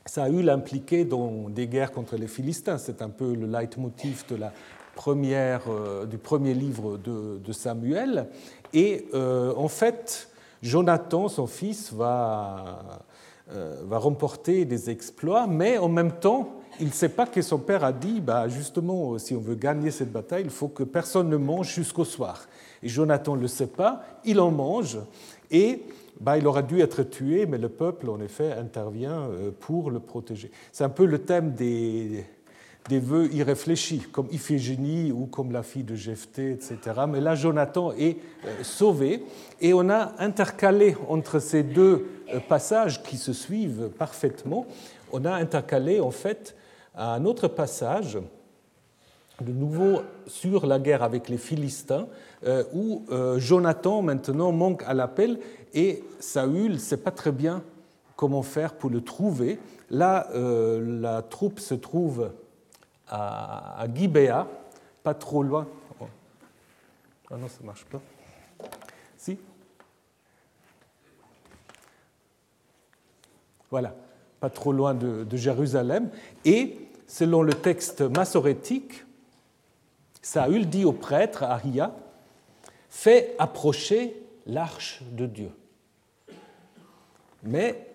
S2: Saül impliqué dans des guerres contre les Philistins. C'est un peu le leitmotiv de la première, euh, du premier livre de, Samuel. Et euh, en fait, Jonathan, son fils, va, va remporter des exploits, mais en même temps, il ne sait pas que son père a dit, bah, justement, si on veut gagner cette bataille, il faut que personne ne mange jusqu'au soir. Et Jonathan ne le sait pas, il en mange, et bah, il aurait dû être tué, mais le peuple, en effet, intervient pour le protéger. C'est un peu le thème des, des vœux irréfléchis, comme Iphigénie ou comme la fille de Jephthé, etc. Mais là, Jonathan est euh, sauvé et on a intercalé entre ces deux euh, passages qui se suivent parfaitement, on a intercalé en fait un autre passage, de nouveau sur la guerre avec les Philistins, euh, où Jonathan maintenant manque à l'appel et Saül ne sait pas très bien comment faire pour le trouver. Là, la troupe se trouve à, Gibea, pas trop loin. Oh. Ah non, ça marche pas. Si Voilà, pas trop loin de, Jérusalem. Et selon le texte massorétique, Saül dit au prêtre, Aria, fais approcher l'arche de Dieu. Mais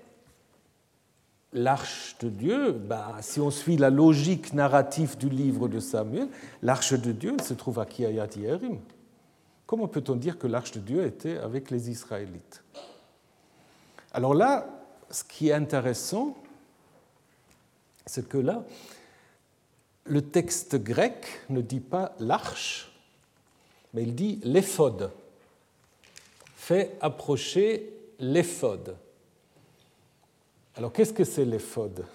S2: l'arche de Dieu, bah, si on suit la logique narrative du livre de Samuel, l'arche de Dieu se trouve à Kiayat Yerim. Comment peut-on dire que l'arche de Dieu était avec les Israélites? Alors là, ce qui est intéressant, c'est que là, le texte grec ne dit pas l'arche, mais il dit l'éphode. Fait approcher l'éphode. Alors qu'est-ce que c'est l'éphode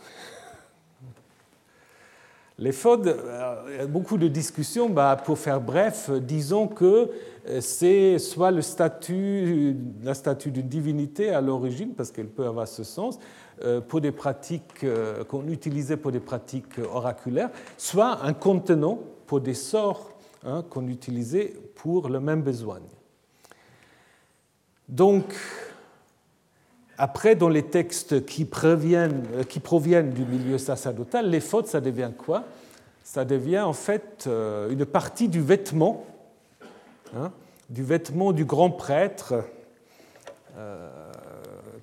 S2: Euh, il y a beaucoup de discussions. Bah, pour faire bref, disons que euh, c'est soit le statut, la statue d'une divinité à l'origine, parce qu'elle peut avoir ce sens, euh, pour des pratiques qu'on utilisait pour des pratiques oraculaires, soit un contenant pour des sorts hein, qu'on utilisait pour le même besoin. Donc, après, dans les textes qui proviennent, euh, qui proviennent du milieu sacerdotal, les fautes, ça devient quoi? Ça devient en fait euh, une partie du vêtement hein, du vêtement du grand prêtre,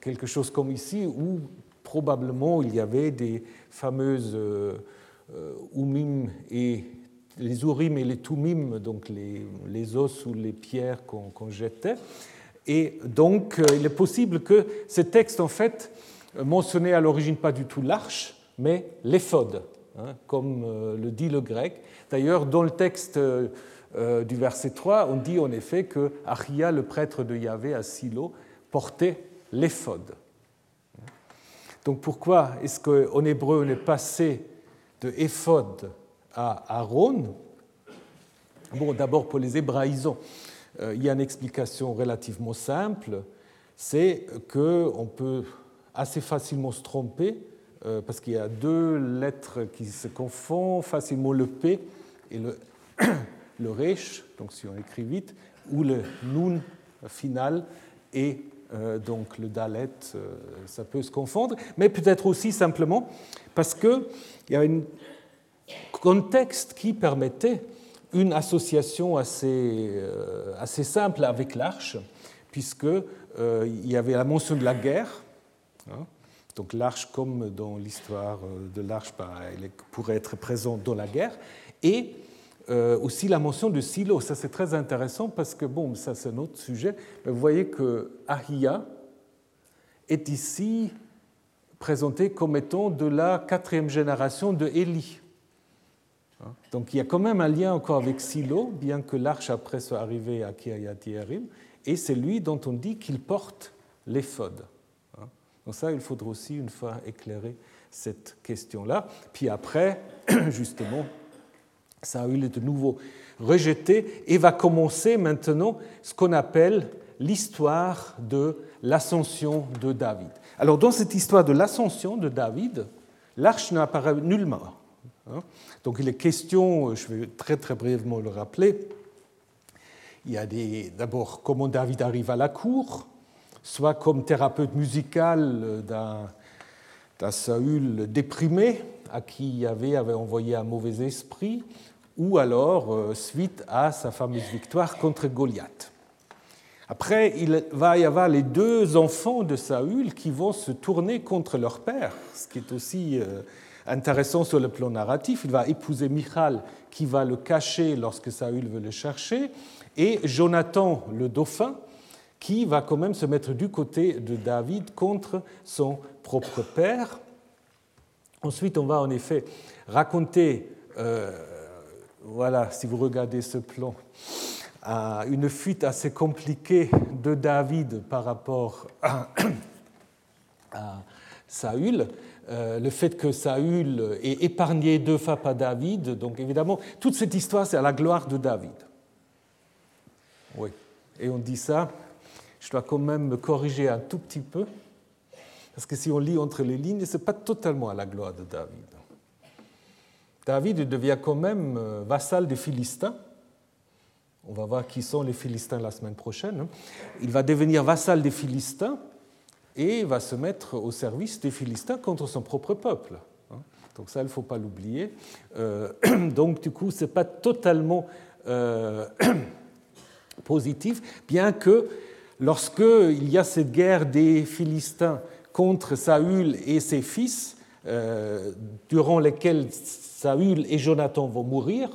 S2: quelque chose comme ici, où probablement il y avait des fameuses Oumim et les Urim et les Tumim, donc les, os ou les pierres qu'on jetait. Et donc, euh, il est possible que ces textes, en fait, mentionnaient à l'origine pas du tout l'arche, mais l'éphode, hein, comme euh, le dit le grec. D'ailleurs, dans le texte euh, du verset 3, on dit en effet que Achia, le prêtre de Yahvé à Silo, portait l'éphode. Donc pourquoi est-ce qu'en hébreu on est passé de éphode à Aaron? Bon, d'abord pour les hébraïsants, euh, il y a une explication relativement simple, c'est qu'on peut assez facilement se tromper euh, parce qu'il y a deux lettres qui se confondent, facilement le P et le, le Resh, donc si on écrit vite, ou le Nun final et euh, donc le Dalet, ça peut se confondre, mais peut-être aussi simplement parce qu'il y a un contexte qui permettait une association assez, euh, assez simple avec l'arche, puisqu'il euh, y avait la mention de la guerre. Hein. donc l'arche, comme dans l'histoire euh, de l'arche, bah, pourrait être présente dans la guerre. Et aussi la mention de Silo. Ça, c'est très intéressant parce que, bon, ça, c'est un autre sujet. Mais vous voyez que Ahia est ici présenté comme étant de la quatrième génération de Élie. Donc il y a quand même un lien encore avec Silo, bien que l'arche après soit arrivée à Kiryat Yerim, et c'est lui dont on dit qu'il porte l'éphod. Hein? Donc ça, il faudra aussi une fois éclairer cette question-là. Puis après, justement, Saül est de nouveau rejeté et va commencer maintenant ce qu'on appelle l'histoire de l'ascension de David. Alors dans cette histoire de l'ascension de David, l'arche n'apparaît nullement. Hein. Donc il est question, je vais très très brièvement le rappeler, il y a d'abord comment David arrive à la cour, soit comme thérapeute musical d'un Saül déprimé à qui Yahvé avait envoyé un mauvais esprit, ou alors euh, suite à sa fameuse victoire contre Goliath. Après, il va y avoir les deux enfants de Saül qui vont se tourner contre leur père, ce qui est aussi euh, intéressant sur le plan narratif. Il va épouser Michal qui va le cacher lorsque Saül veut le chercher, et Jonathan, le dauphin, qui va quand même se mettre du côté de David contre son propre père. Ensuite, on va en effet raconter, euh, voilà, si vous regardez ce plan, une fuite assez compliquée de David par rapport à, à Saül. Euh, le fait que Saül ait épargné deux fois par David. Donc évidemment, toute cette histoire, c'est à la gloire de David. Oui. Et on dit ça, je dois quand même me corriger un tout petit peu, parce que si on lit entre les lignes, ce n'est pas totalement à la gloire de David. David devient quand même euh, vassal des Philistins. On va voir qui sont les Philistins la semaine prochaine. Hein. Il va devenir vassal des Philistins et va se mettre au service des Philistins contre son propre peuple. Hein. Donc ça, il ne faut pas l'oublier. Euh, donc du coup, ce n'est pas totalement euh, positif, bien que lorsqu'il y a cette guerre des Philistins contre Saül et ses fils, euh, durant lesquels Saül et Jonathan vont mourir,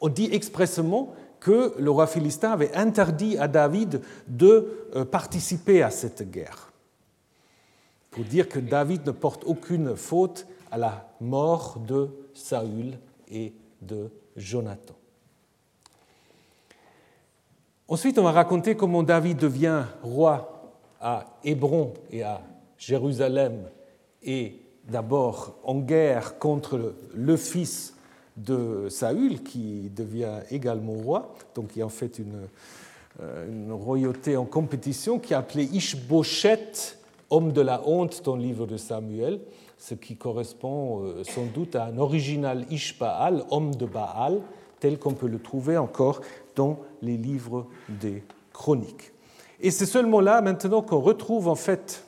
S2: on dit expressément que le roi philistin avait interdit à David de participer à cette guerre pour dire que David ne porte aucune faute à la mort de Saül et de Jonathan. Ensuite, on va raconter comment David devient roi à Hébron et à Jérusalem et d'abord en guerre contre le fils de Saül qui devient également roi, donc il y a en fait une, euh, royauté en compétition qui est appelée homme de la honte dans le livre de Samuel, ce qui correspond euh, sans doute à un original Ishbaal, homme de Baal, tel qu'on peut le trouver encore dans les livres des chroniques. Et c'est seulement là maintenant qu'on retrouve en fait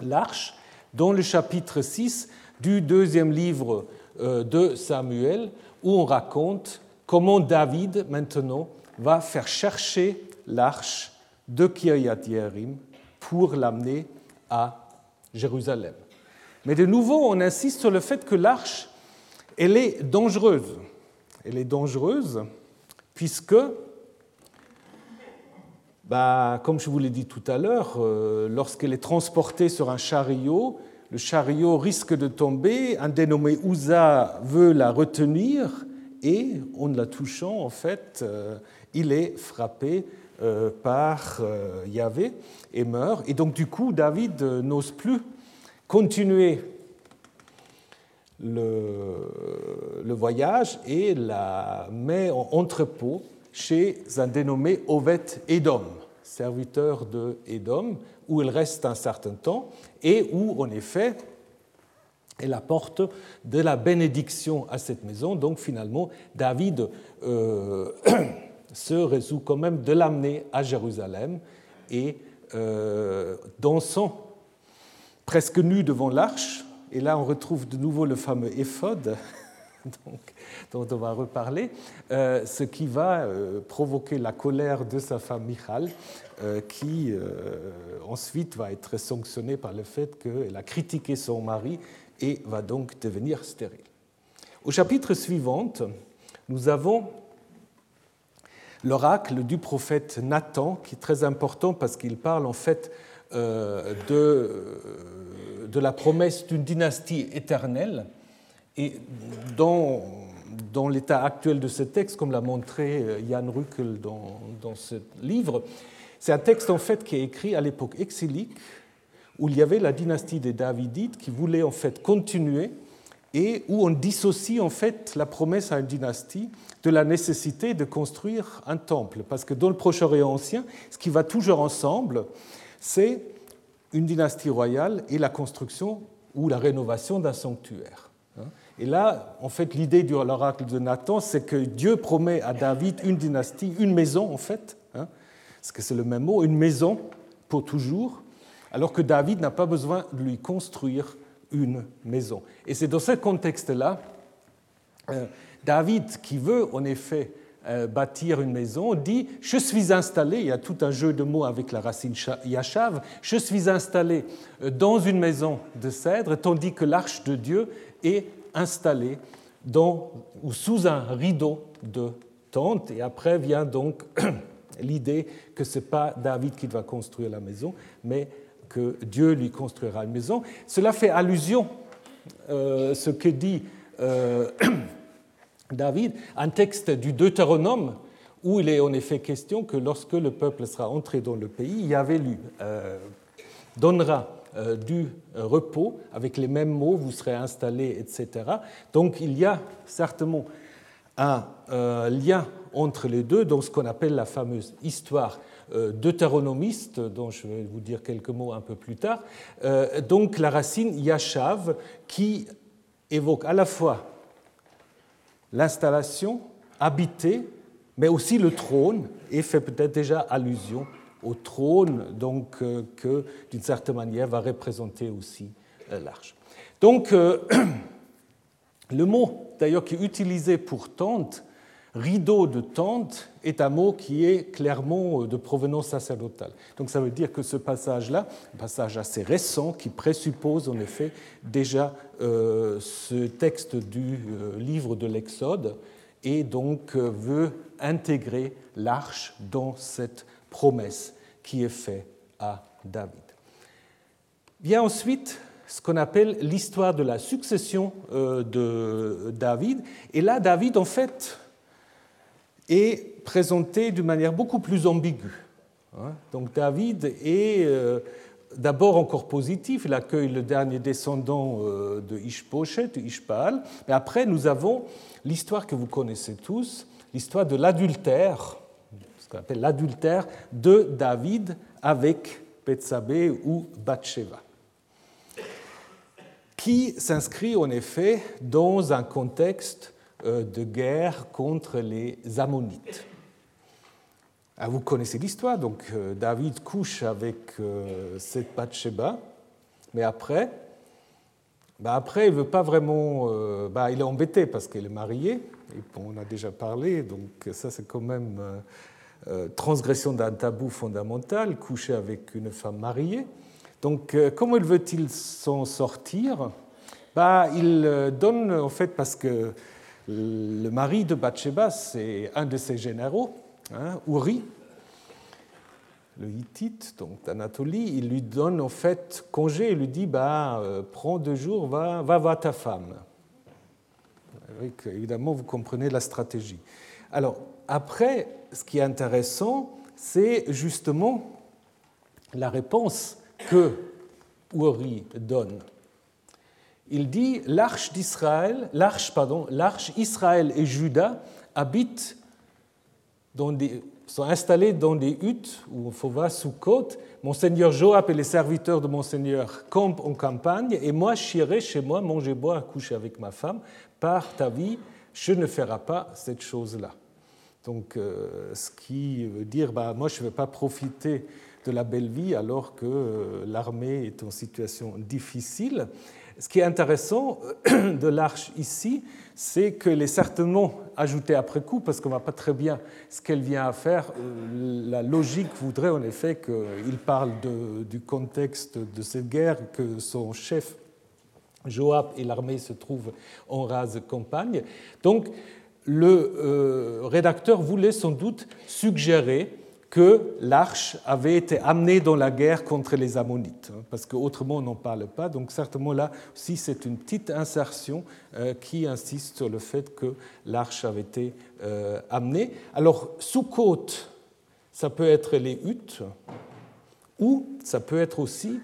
S2: l'arche dans le chapitre 6 du deuxième livre euh, de Samuel, où on raconte comment David maintenant va faire chercher l'arche de Kiryat Yerim pour l'amener à Jérusalem. Mais de nouveau, on insiste sur le fait que l'arche, elle est dangereuse. Elle est dangereuse puisque, bah, comme je vous l'ai dit tout à l'heure, euh, lorsqu'elle est transportée sur un chariot, le chariot risque de tomber, un dénommé Ouza veut la retenir et, en la touchant, en fait, euh, il est frappé par Yahvé et meurt. Et donc, du coup, David n'ose plus continuer le, voyage et la met en entrepôt chez un dénommé Ovet Edom, serviteur de Edom, où il reste un certain temps et où, en effet, elle apporte de la bénédiction à cette maison. Donc, finalement, David euh, se résout quand même de l'amener à Jérusalem et euh, dansant presque nu devant l'arche. Et là, on retrouve de nouveau le fameux éphode, dont on va reparler, euh, ce qui va euh, provoquer la colère de sa femme Michal, qui ensuite va être sanctionnée par le fait qu'elle a critiqué son mari et va donc devenir stérile. Au chapitre suivant, nous avons l'oracle du prophète Nathan, qui est très important parce qu'il parle en fait euh, de, euh, de, la promesse d'une dynastie éternelle. Et dans, dans l'état actuel de ce texte, comme l'a montré euh, Jan Ruckel dans, dans ce livre, c'est un texte en fait qui est écrit à l'époque exilique, où il y avait la dynastie des Davidites qui voulait en fait continuer et où on dissocie en fait la promesse à une dynastie de la nécessité de construire un temple. Parce que dans le Proche-Orient ancien, ce qui va toujours ensemble, c'est une dynastie royale et la construction ou la rénovation d'un sanctuaire. Et là, en fait, l'idée de l'oracle de Nathan, c'est que Dieu promet à David une dynastie, une maison, en fait, hein, parce que c'est le même mot, une maison pour toujours, alors que David n'a pas besoin de lui construire une maison. Et c'est dans ce contexte-là, euh, David, qui veut en effet euh, bâtir une maison, dit Je suis installé, il y a tout un jeu de mots avec la racine Yashav, je suis installé euh, dans une maison de cèdre, tandis que l'arche de Dieu est installée dans, ou sous un rideau de tente. Et après vient donc l'idée que ce n'est pas David qui va construire la maison, mais que Dieu lui construira une maison. Cela fait allusion euh, ce que dit euh, David, un texte du Deutéronome où il est en effet question que lorsque le peuple sera entré dans le pays, Yahvé lui euh, donnera euh, du repos avec les mêmes mots, vous serez installés, etc. Donc il y a certainement un lien entre les deux dans ce qu'on appelle la fameuse histoire euh, deutéronomiste, dont je vais vous dire quelques mots un peu plus tard, euh, donc la racine yashav, qui évoque à la fois l'installation habitée, mais aussi le trône, et fait peut-être déjà allusion au trône, donc euh, que d'une certaine manière va représenter aussi l'arche. Donc le mot d'ailleurs qui est utilisé pour tente rideau de tente est un mot qui est clairement euh, de provenance sacerdotale. Donc ça veut dire que ce passage-là, un passage assez récent qui présuppose en effet déjà euh, ce texte du euh, livre de l'Exode et donc veut intégrer l'arche dans cette promesse qui est faite à David. Vient ensuite ce qu'on appelle l'histoire de la succession de David. Et là, David, en fait, est présenté d'une manière beaucoup plus ambiguë. Hein. Donc David est euh, d'abord encore positif, il accueille le dernier descendant euh, de Ishpochet, de Ishpaal, mais après nous avons l'histoire que vous connaissez tous, l'histoire de l'adultère, ce qu'on appelle l'adultère de David avec Bethsabée ou Bathsheba, qui s'inscrit en effet dans un contexte de guerre contre les Ammonites. Ah, vous connaissez l'histoire, donc euh, David couche avec euh, cette Bathsheba, mais après, bah, après, il veut pas vraiment. bah, il est embêté parce qu'elle est mariée, et on a déjà parlé, donc ça c'est quand même transgression d'un tabou fondamental, coucher avec une femme mariée. Donc, comment veut-il s'en sortir? Bah, Il donne, en fait, parce que le mari de Bathsheba, c'est un de ses généraux, hein, Uri, le Hittite, donc d'Anatolie, il lui donne en fait congé, il lui dit bah, euh, prends deux jours, va, va voir ta femme. évidemment, vous comprenez la stratégie. Alors, après, ce qui est intéressant, c'est justement la réponse que Uri donne. Il dit l'arche d'Israël, l'arche, pardon, l'arche Israël et Juda habitent sont installés dans des huttes ou voir sous côte. Monseigneur Joab et les serviteurs de Monseigneur campent en campagne, et moi j'irai chez moi manger, boire, coucher avec ma femme. Par ta vie, je ne ferai pas cette chose-là. Donc, euh, ce qui veut dire, bah, moi je ne vais pas profiter de la belle vie alors que euh, l'armée est en situation difficile. Ce qui est intéressant de l'arche ici, c'est qu'elle est certainement ajoutée après coup, parce qu'on ne voit pas très bien ce qu'elle vient à faire. Euh, la logique voudrait en effet qu'il parle du contexte de cette guerre, que son chef Joab et l'armée se trouvent en rase campagne. Donc le euh, rédacteur voulait sans doute suggérer que l'arche avait été amenée dans la guerre contre les Ammonites, hein, parce qu'autrement on n'en parle pas. Donc certainement là aussi c'est une petite insertion euh, qui insiste sur le fait que l'arche avait été euh, amenée. Alors sous côte, ça peut être les huttes, ou ça peut être aussi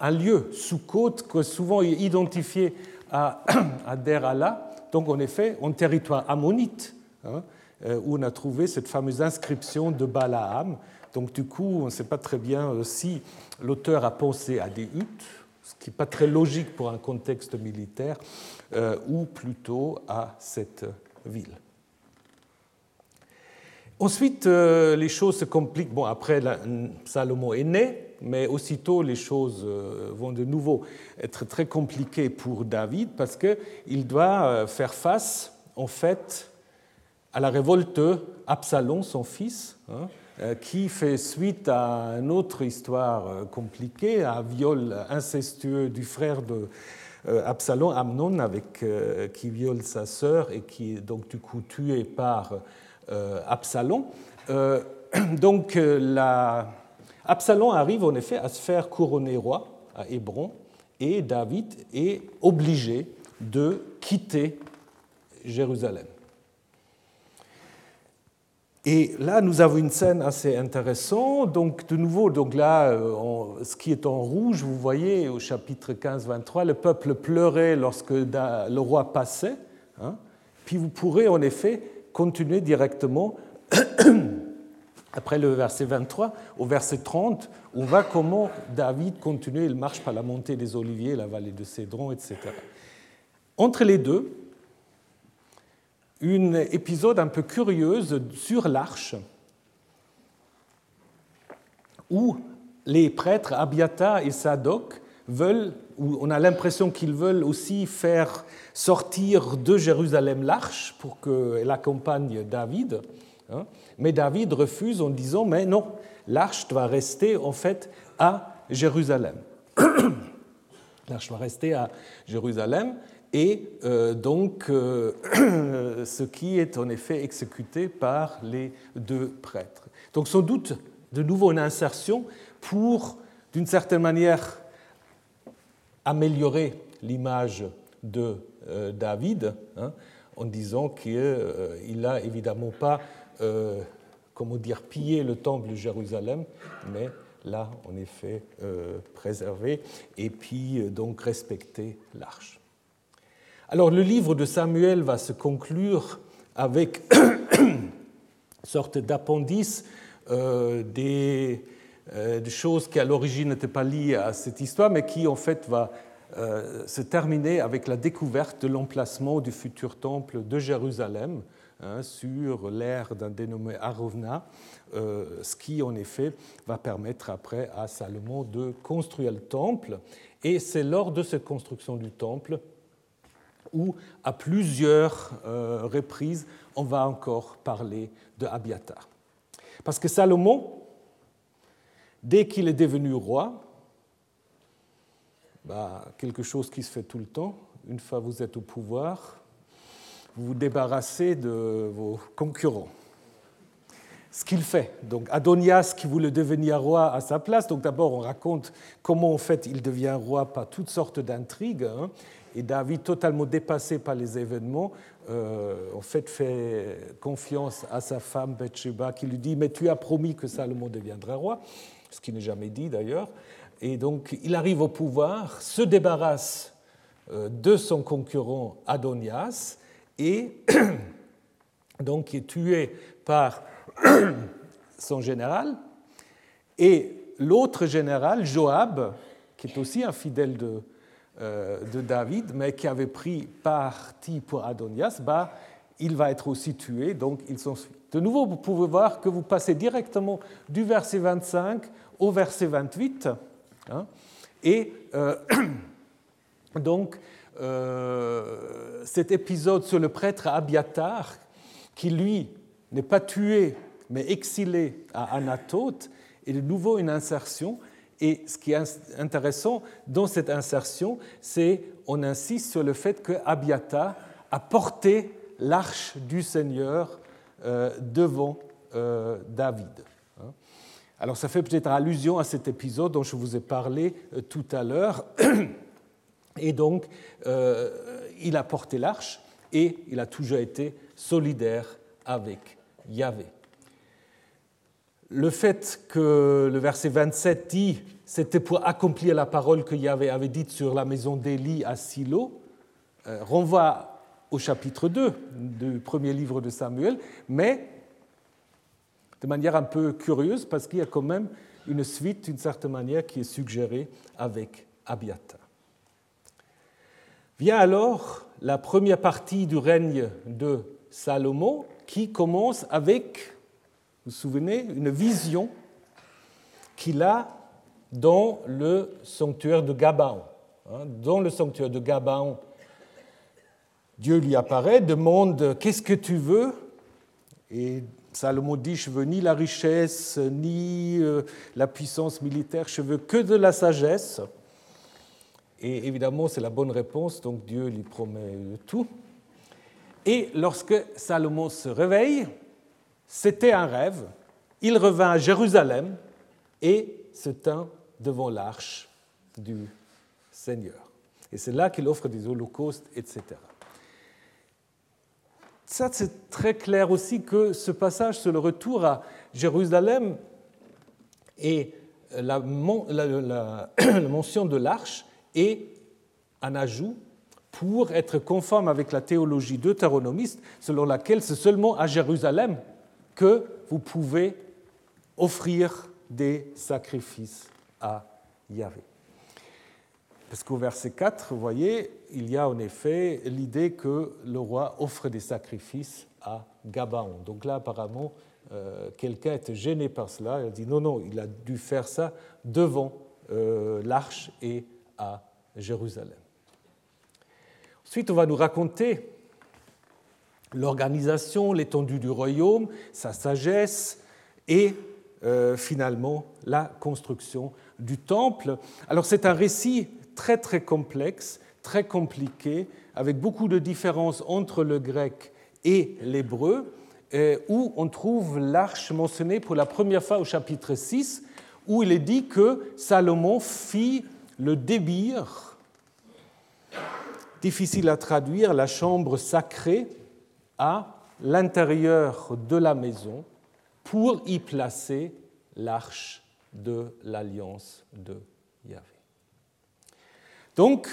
S2: un lieu sous côte que souvent est identifié à, à Der donc en effet en territoire ammonite. Hein, où on a trouvé cette fameuse inscription de Balaam. Donc du coup, on ne sait pas très bien euh, si l'auteur a pensé à des huttes, ce qui n'est pas très logique pour un contexte militaire, euh, ou plutôt à cette ville. Ensuite, les choses se compliquent. Bon, après, Salomon est né, mais aussitôt les choses vont de nouveau être très compliquées pour David parce qu'il doit faire face, en fait, à la révolte Absalom, son fils, hein, euh, qui fait suite à une autre histoire euh, compliquée, un viol incestueux du frère de euh, Absalom, Amnon, avec, qui viole sa sœur et qui est donc du coup tué par Absalom. donc la... Absalom arrive en effet à se faire couronner roi à Hébron et David est obligé de quitter Jérusalem. Et là, nous avons une scène assez intéressante. Donc, de nouveau, donc là, euh, ce qui est en rouge, vous voyez au chapitre 15-23, le peuple pleurait lorsque le roi passait. Hein. Puis vous pourrez en effet continuer directement après le verset 23 au verset 30, où on voit comment David continue, il marche par la montée des Oliviers, la vallée de Cédron, etc. Entre les deux, un épisode un peu curieux sur l'arche où les prêtres Abiata et Sadok veulent, on a l'impression qu'ils veulent aussi faire sortir de Jérusalem l'arche pour qu'elle accompagne David. Hein. Mais David refuse en disant Mais non, l'arche doit rester en fait à Jérusalem. l'arche doit rester à Jérusalem et euh, donc euh, ce qui est en effet exécuté par les deux prêtres. Donc sans doute de nouveau une insertion pour, d'une certaine manière, améliorer l'image de euh, David, hein, en disant qu'il n'a évidemment pas, comment dire, pillé le temple de Jérusalem, mais l'a en effet préservé, et puis donc respecté l'arche. Alors le livre de Samuel va se conclure avec une sorte d'appendice euh, des, euh, des, choses qui à l'origine n'étaient pas liées à cette histoire, mais qui en fait va euh, se terminer avec la découverte de l'emplacement du futur temple de Jérusalem hein, sur l'air d'un dénommé Arovna, ce qui en effet va permettre après à Salomon de construire le temple. Et c'est lors de cette construction du temple où, à plusieurs euh, reprises, on va encore parler de Abiatar. Parce que Salomon, dès qu'il est devenu roi, bah, quelque chose qui se fait tout le temps, une fois vous êtes au pouvoir, vous vous débarrassez de vos concurrents. Ce qu'il fait. Donc Adonias qui voulait devenir roi à sa place. Donc d'abord on raconte comment en fait il devient roi par toutes sortes d'intrigues. Hein. Et David, totalement dépassé par les événements, euh, en fait fait confiance à sa femme Bathsheba qui lui dit mais tu as promis que Salomon deviendra roi, ce qui n'est jamais dit d'ailleurs. Et donc il arrive au pouvoir, se débarrasse euh, de son concurrent Adonias et donc est tué par son général. Et l'autre général, Joab, qui est aussi un fidèle de, de David, mais qui avait pris parti pour Adonias, bah, il va être aussi tué, donc ils sont De nouveau, vous pouvez voir que vous passez directement du verset 25 au verset 28. Hein, et euh, donc, euh, cet épisode sur le prêtre Abiatar, qui lui n'est pas tué, mais exilé à Anatote, est de nouveau une insertion. Et ce qui est intéressant dans cette insertion, c'est on insiste sur le fait que Abiatar a porté l'arche du Seigneur euh, devant euh, David. Hein. Alors ça fait peut-être allusion à cet épisode dont je vous ai parlé tout à l'heure. Et donc, euh, il a porté l'arche et il a toujours été solidaire avec Yahvé. Le fait que le verset 27 dit c'était pour accomplir la parole que Yahvé avait dite sur la maison d'Élie à Silo, euh, renvoie au chapitre 2 du premier livre de Samuel, mais de manière un peu curieuse parce qu'il y a quand même une suite d'une certaine manière qui est suggérée avec Abiatar. Vient alors la première partie du règne de Salomon qui commence avec, vous souvenez, une vision qu'il a dans le sanctuaire de Gabaon. Hein, dans le sanctuaire de Gabaon, Dieu lui apparaît, demande Qu'est-ce que tu veux? Et Salomon dit Je veux ni la richesse, ni euh, la puissance militaire, je veux que de la sagesse. Et évidemment, c'est la bonne réponse, donc Dieu lui promet tout. Et lorsque Salomon se réveille, c'était un rêve. Il revint à Jérusalem et se tint devant l'arche du Seigneur. Et c'est là qu'il offre des holocaustes, etc. Ça, c'est très clair aussi que ce passage sur le retour à Jérusalem et la, la mention de l'arche et un ajout pour être conforme avec la théologie deutéronomiste selon laquelle c'est seulement à Jérusalem que vous pouvez offrir des sacrifices à Yahvé. Parce qu'au verset 4, vous voyez, il y a en effet l'idée que le roi offre des sacrifices à Gabaon. Donc là, apparemment, euh, quelqu'un était gêné par cela. Il a dit non, non, il a dû faire ça devant euh, l'arche et à Jérusalem. Ensuite, on va nous raconter l'organisation, l'étendue du royaume, sa sagesse et euh, finalement la construction du temple. Alors c'est un récit très très complexe, très compliqué, avec beaucoup de différences entre le grec et l'hébreu, euh, où on trouve l'arche mentionnée pour la première fois au chapitre 6, où il est dit que Salomon fit le débir, difficile à traduire, la chambre sacrée à l'intérieur de la maison pour y placer l'arche de l'alliance de Yahvé. Donc,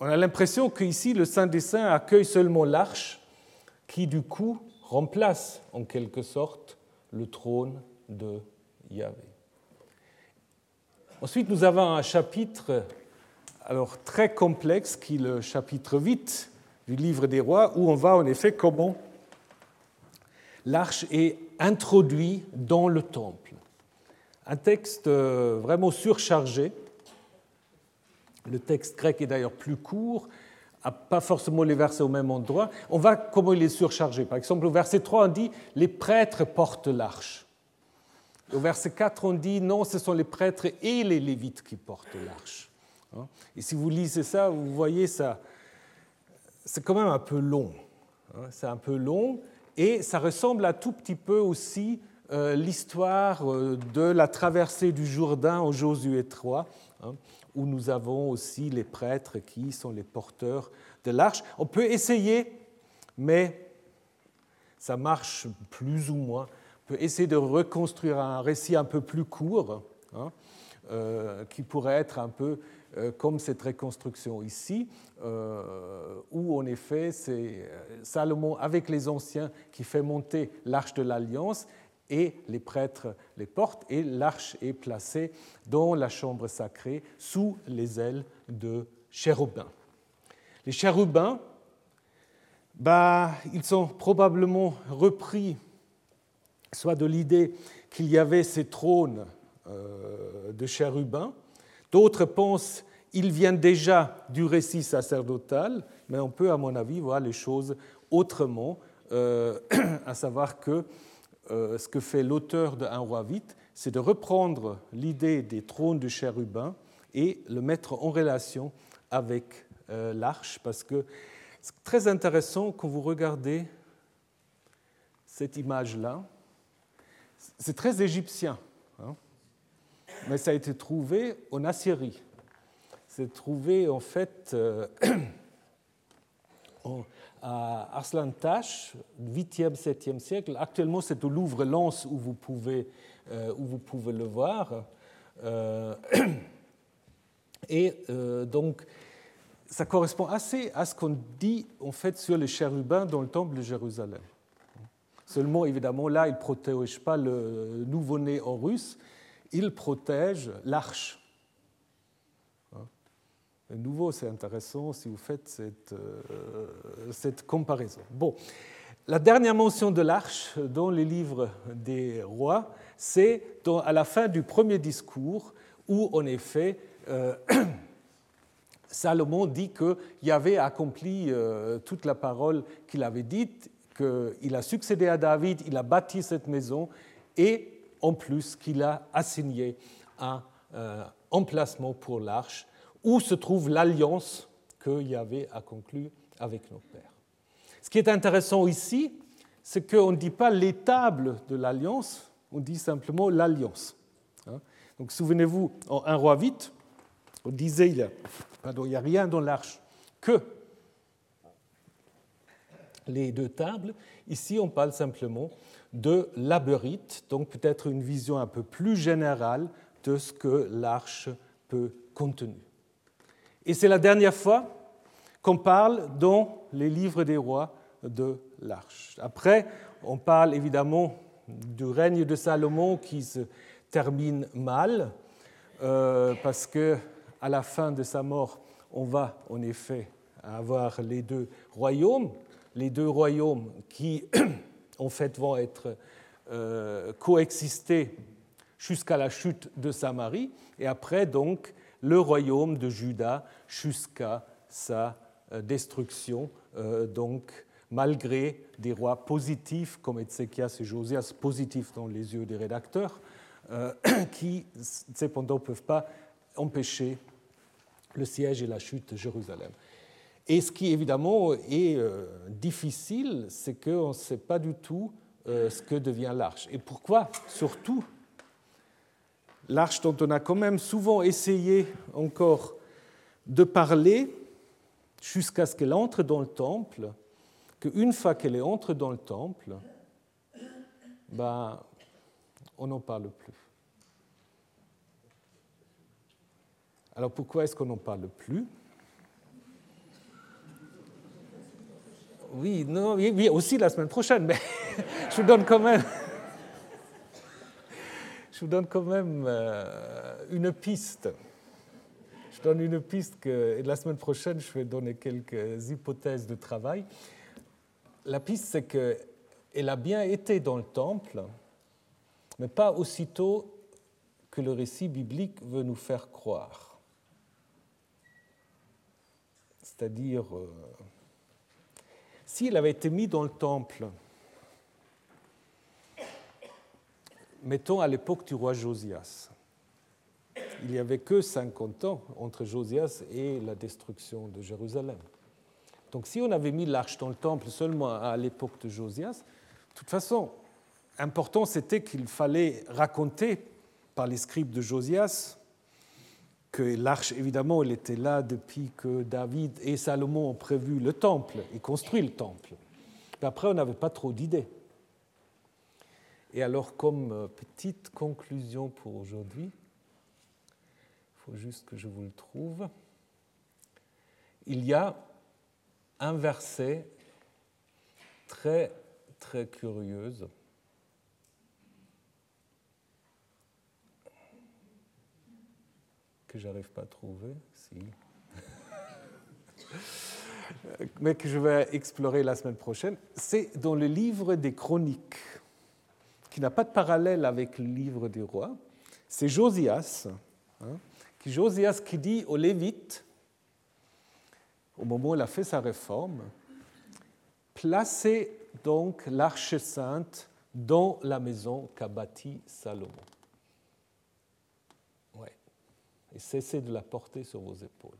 S2: on a l'impression qu'ici, le Saint des Saints accueille seulement l'arche qui, du coup, remplace en quelque sorte le trône de Yahvé. Ensuite, nous avons un chapitre alors, très complexe qui est le chapitre 8 du livre des rois, où on voit en effet comment l'arche est introduite dans le temple. Un texte euh, vraiment surchargé. Le texte grec est d'ailleurs plus court, pas forcément les versets au même endroit. On va comment il est surchargé. Par exemple, au verset 3, on dit Les prêtres portent l'arche. Au verset 4, on dit Non, ce sont les prêtres et les lévites qui portent l'arche. Hein? Et si vous lisez ça, vous voyez ça, c'est quand même un peu long. Hein. C'est un peu long et ça ressemble à tout petit peu aussi euh, l'histoire euh, de la traversée du Jourdain au Josué 3, hein, où nous avons aussi les prêtres qui sont les porteurs de l'arche. On peut essayer, mais ça marche plus ou moins. On peut essayer de reconstruire un récit un peu plus court, hein, euh, qui pourrait être un peu comme cette reconstruction ici, où en effet c'est Salomon avec les anciens qui fait monter l'arche de l'alliance et les prêtres les portent et l'arche est placée dans la chambre sacrée sous les ailes de chérubins. Les chérubins, bah, ils sont probablement repris soit de l'idée qu'il y avait ces trônes euh, de chérubins, d'autres pensent qu'ils viennent déjà du récit sacerdotal, mais on peut, à mon avis, voir les choses autrement, euh, à savoir que euh, ce que fait l'auteur de Un roi vite, c'est de reprendre l'idée des trônes de chérubins et le mettre en relation avec euh, l'arche, parce que c'est très intéressant quand vous regardez cette image-là. C'est très égyptien, mais ça a été trouvé en Assyrie. C'est trouvé en fait euh, à Arslan Tash, 8e, 7e siècle. Actuellement, c'est au Louvre-Lens où, vous pouvez, euh, où vous pouvez le voir. Euh, et euh, donc, ça correspond assez à ce qu'on dit en fait sur les chérubins dans le temple de Jérusalem. Seulement, évidemment, là, il ne protège pas le nouveau-né en russe, il protège l'arche nouveau, c'est intéressant si vous faites cette, euh, cette, comparaison. Bon, la dernière mention de l'arche dans les livres des rois, c'est à la fin du premier discours où, en effet, euh, Salomon dit qu'il avait accompli euh, toute la parole qu'il avait dite, qu'il a succédé à David, il a bâti cette maison et en plus qu'il a assigné un emplacement pour l'arche où se trouve l'alliance qu'il y avait à conclure avec nos pères. Ce qui est intéressant ici, c'est qu'on ne dit pas l'étable de l'alliance, on dit simplement l'alliance. Hein. Donc souvenez-vous, en un roi vite, on disait il n'y a, a rien dans l'arche que les deux tables. Ici, on parle simplement de labyrinthe, donc peut-être une vision un peu plus générale de ce que l'arche peut contenir. Et c'est la dernière fois qu'on parle dans les livres des rois de l'Arche. Après, on parle évidemment du règne de Salomon qui se termine mal, euh, parce que à la fin de sa mort, on va en effet avoir les deux royaumes, les deux royaumes qui en fait vont être euh, coexister jusqu'à la chute de Samarie, et après donc le royaume de Juda jusqu'à sa euh, destruction, euh, donc malgré des rois positifs comme Ézéchias et Josias, positifs dans les yeux des rédacteurs, euh, qui cependant ne peuvent pas empêcher le siège et la chute de Jérusalem. Et ce qui évidemment est difficile, c'est qu'on ne sait pas du tout ce que devient l'arche. Et pourquoi Surtout? L'arche dont on a quand même souvent essayé encore de parler jusqu'à ce qu'elle entre dans le temple, qu'une fois qu'elle est entrée dans le temple, ben, on n'en parle plus. Alors pourquoi est-ce qu'on n'en parle plus? Oui, non, oui, aussi la semaine prochaine, mais je vous donne quand même je vous donne quand même euh, une piste. Je donne une piste que la semaine prochaine, je vais donner quelques hypothèses de travail. La piste, c'est que elle a bien été dans le temple, mais pas aussitôt que le récit biblique veut nous faire croire. C'est-à-dire, euh, s'il avait été mis dans le temple, mettons à l'époque du roi Josias, il n'y avait que 50 ans entre Josias et la destruction de Jérusalem. Donc si on avait mis l'arche dans le temple seulement à l'époque de Josias, de toute façon, important c'était qu'il fallait raconter par les scribes de Josias que l'arche, évidemment, elle était là depuis que David et Salomon ont prévu le temple et construit le temple. Mais après, on n'avait pas trop d'idées. Et alors, comme euh, petite conclusion pour aujourd'hui, il faut juste que je vous le trouve, il y a un verset très, très curieuse que j'arrive pas à trouver, mais que je vais explorer la semaine prochaine, c'est dans le livre des chroniques, qui n'a pas de parallèle avec le livre des rois. C'est Josias, hein, qui, Josias qui dit aux Lévites, au moment où il a fait sa réforme, placez donc l'arche sainte dans la maison qu'a bâtie Salomon et cessez de la porter sur vos épaules.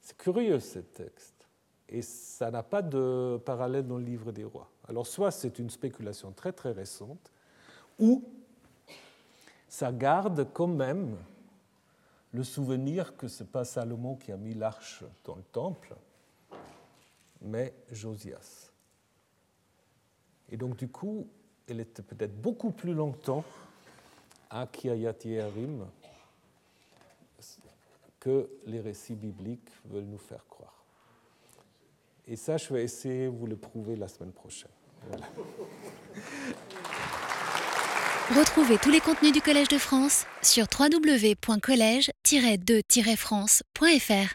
S2: C'est curieux ce texte. Et ça n'a pas de parallèle dans le livre des rois. Alors soit c'est une spéculation très très récente, ou ça garde quand même le souvenir que ce n'est pas Salomon qui a mis l'arche dans le temple, mais Josias. Et donc du coup, elle était peut-être beaucoup plus longtemps à Kiryat Yearim que les récits bibliques veulent nous faire croire. Et ça, je vais essayer de vous le prouver la semaine prochaine.
S1: Retrouvez tous les contenus du Collège de France sur www.colège-2-france.fr.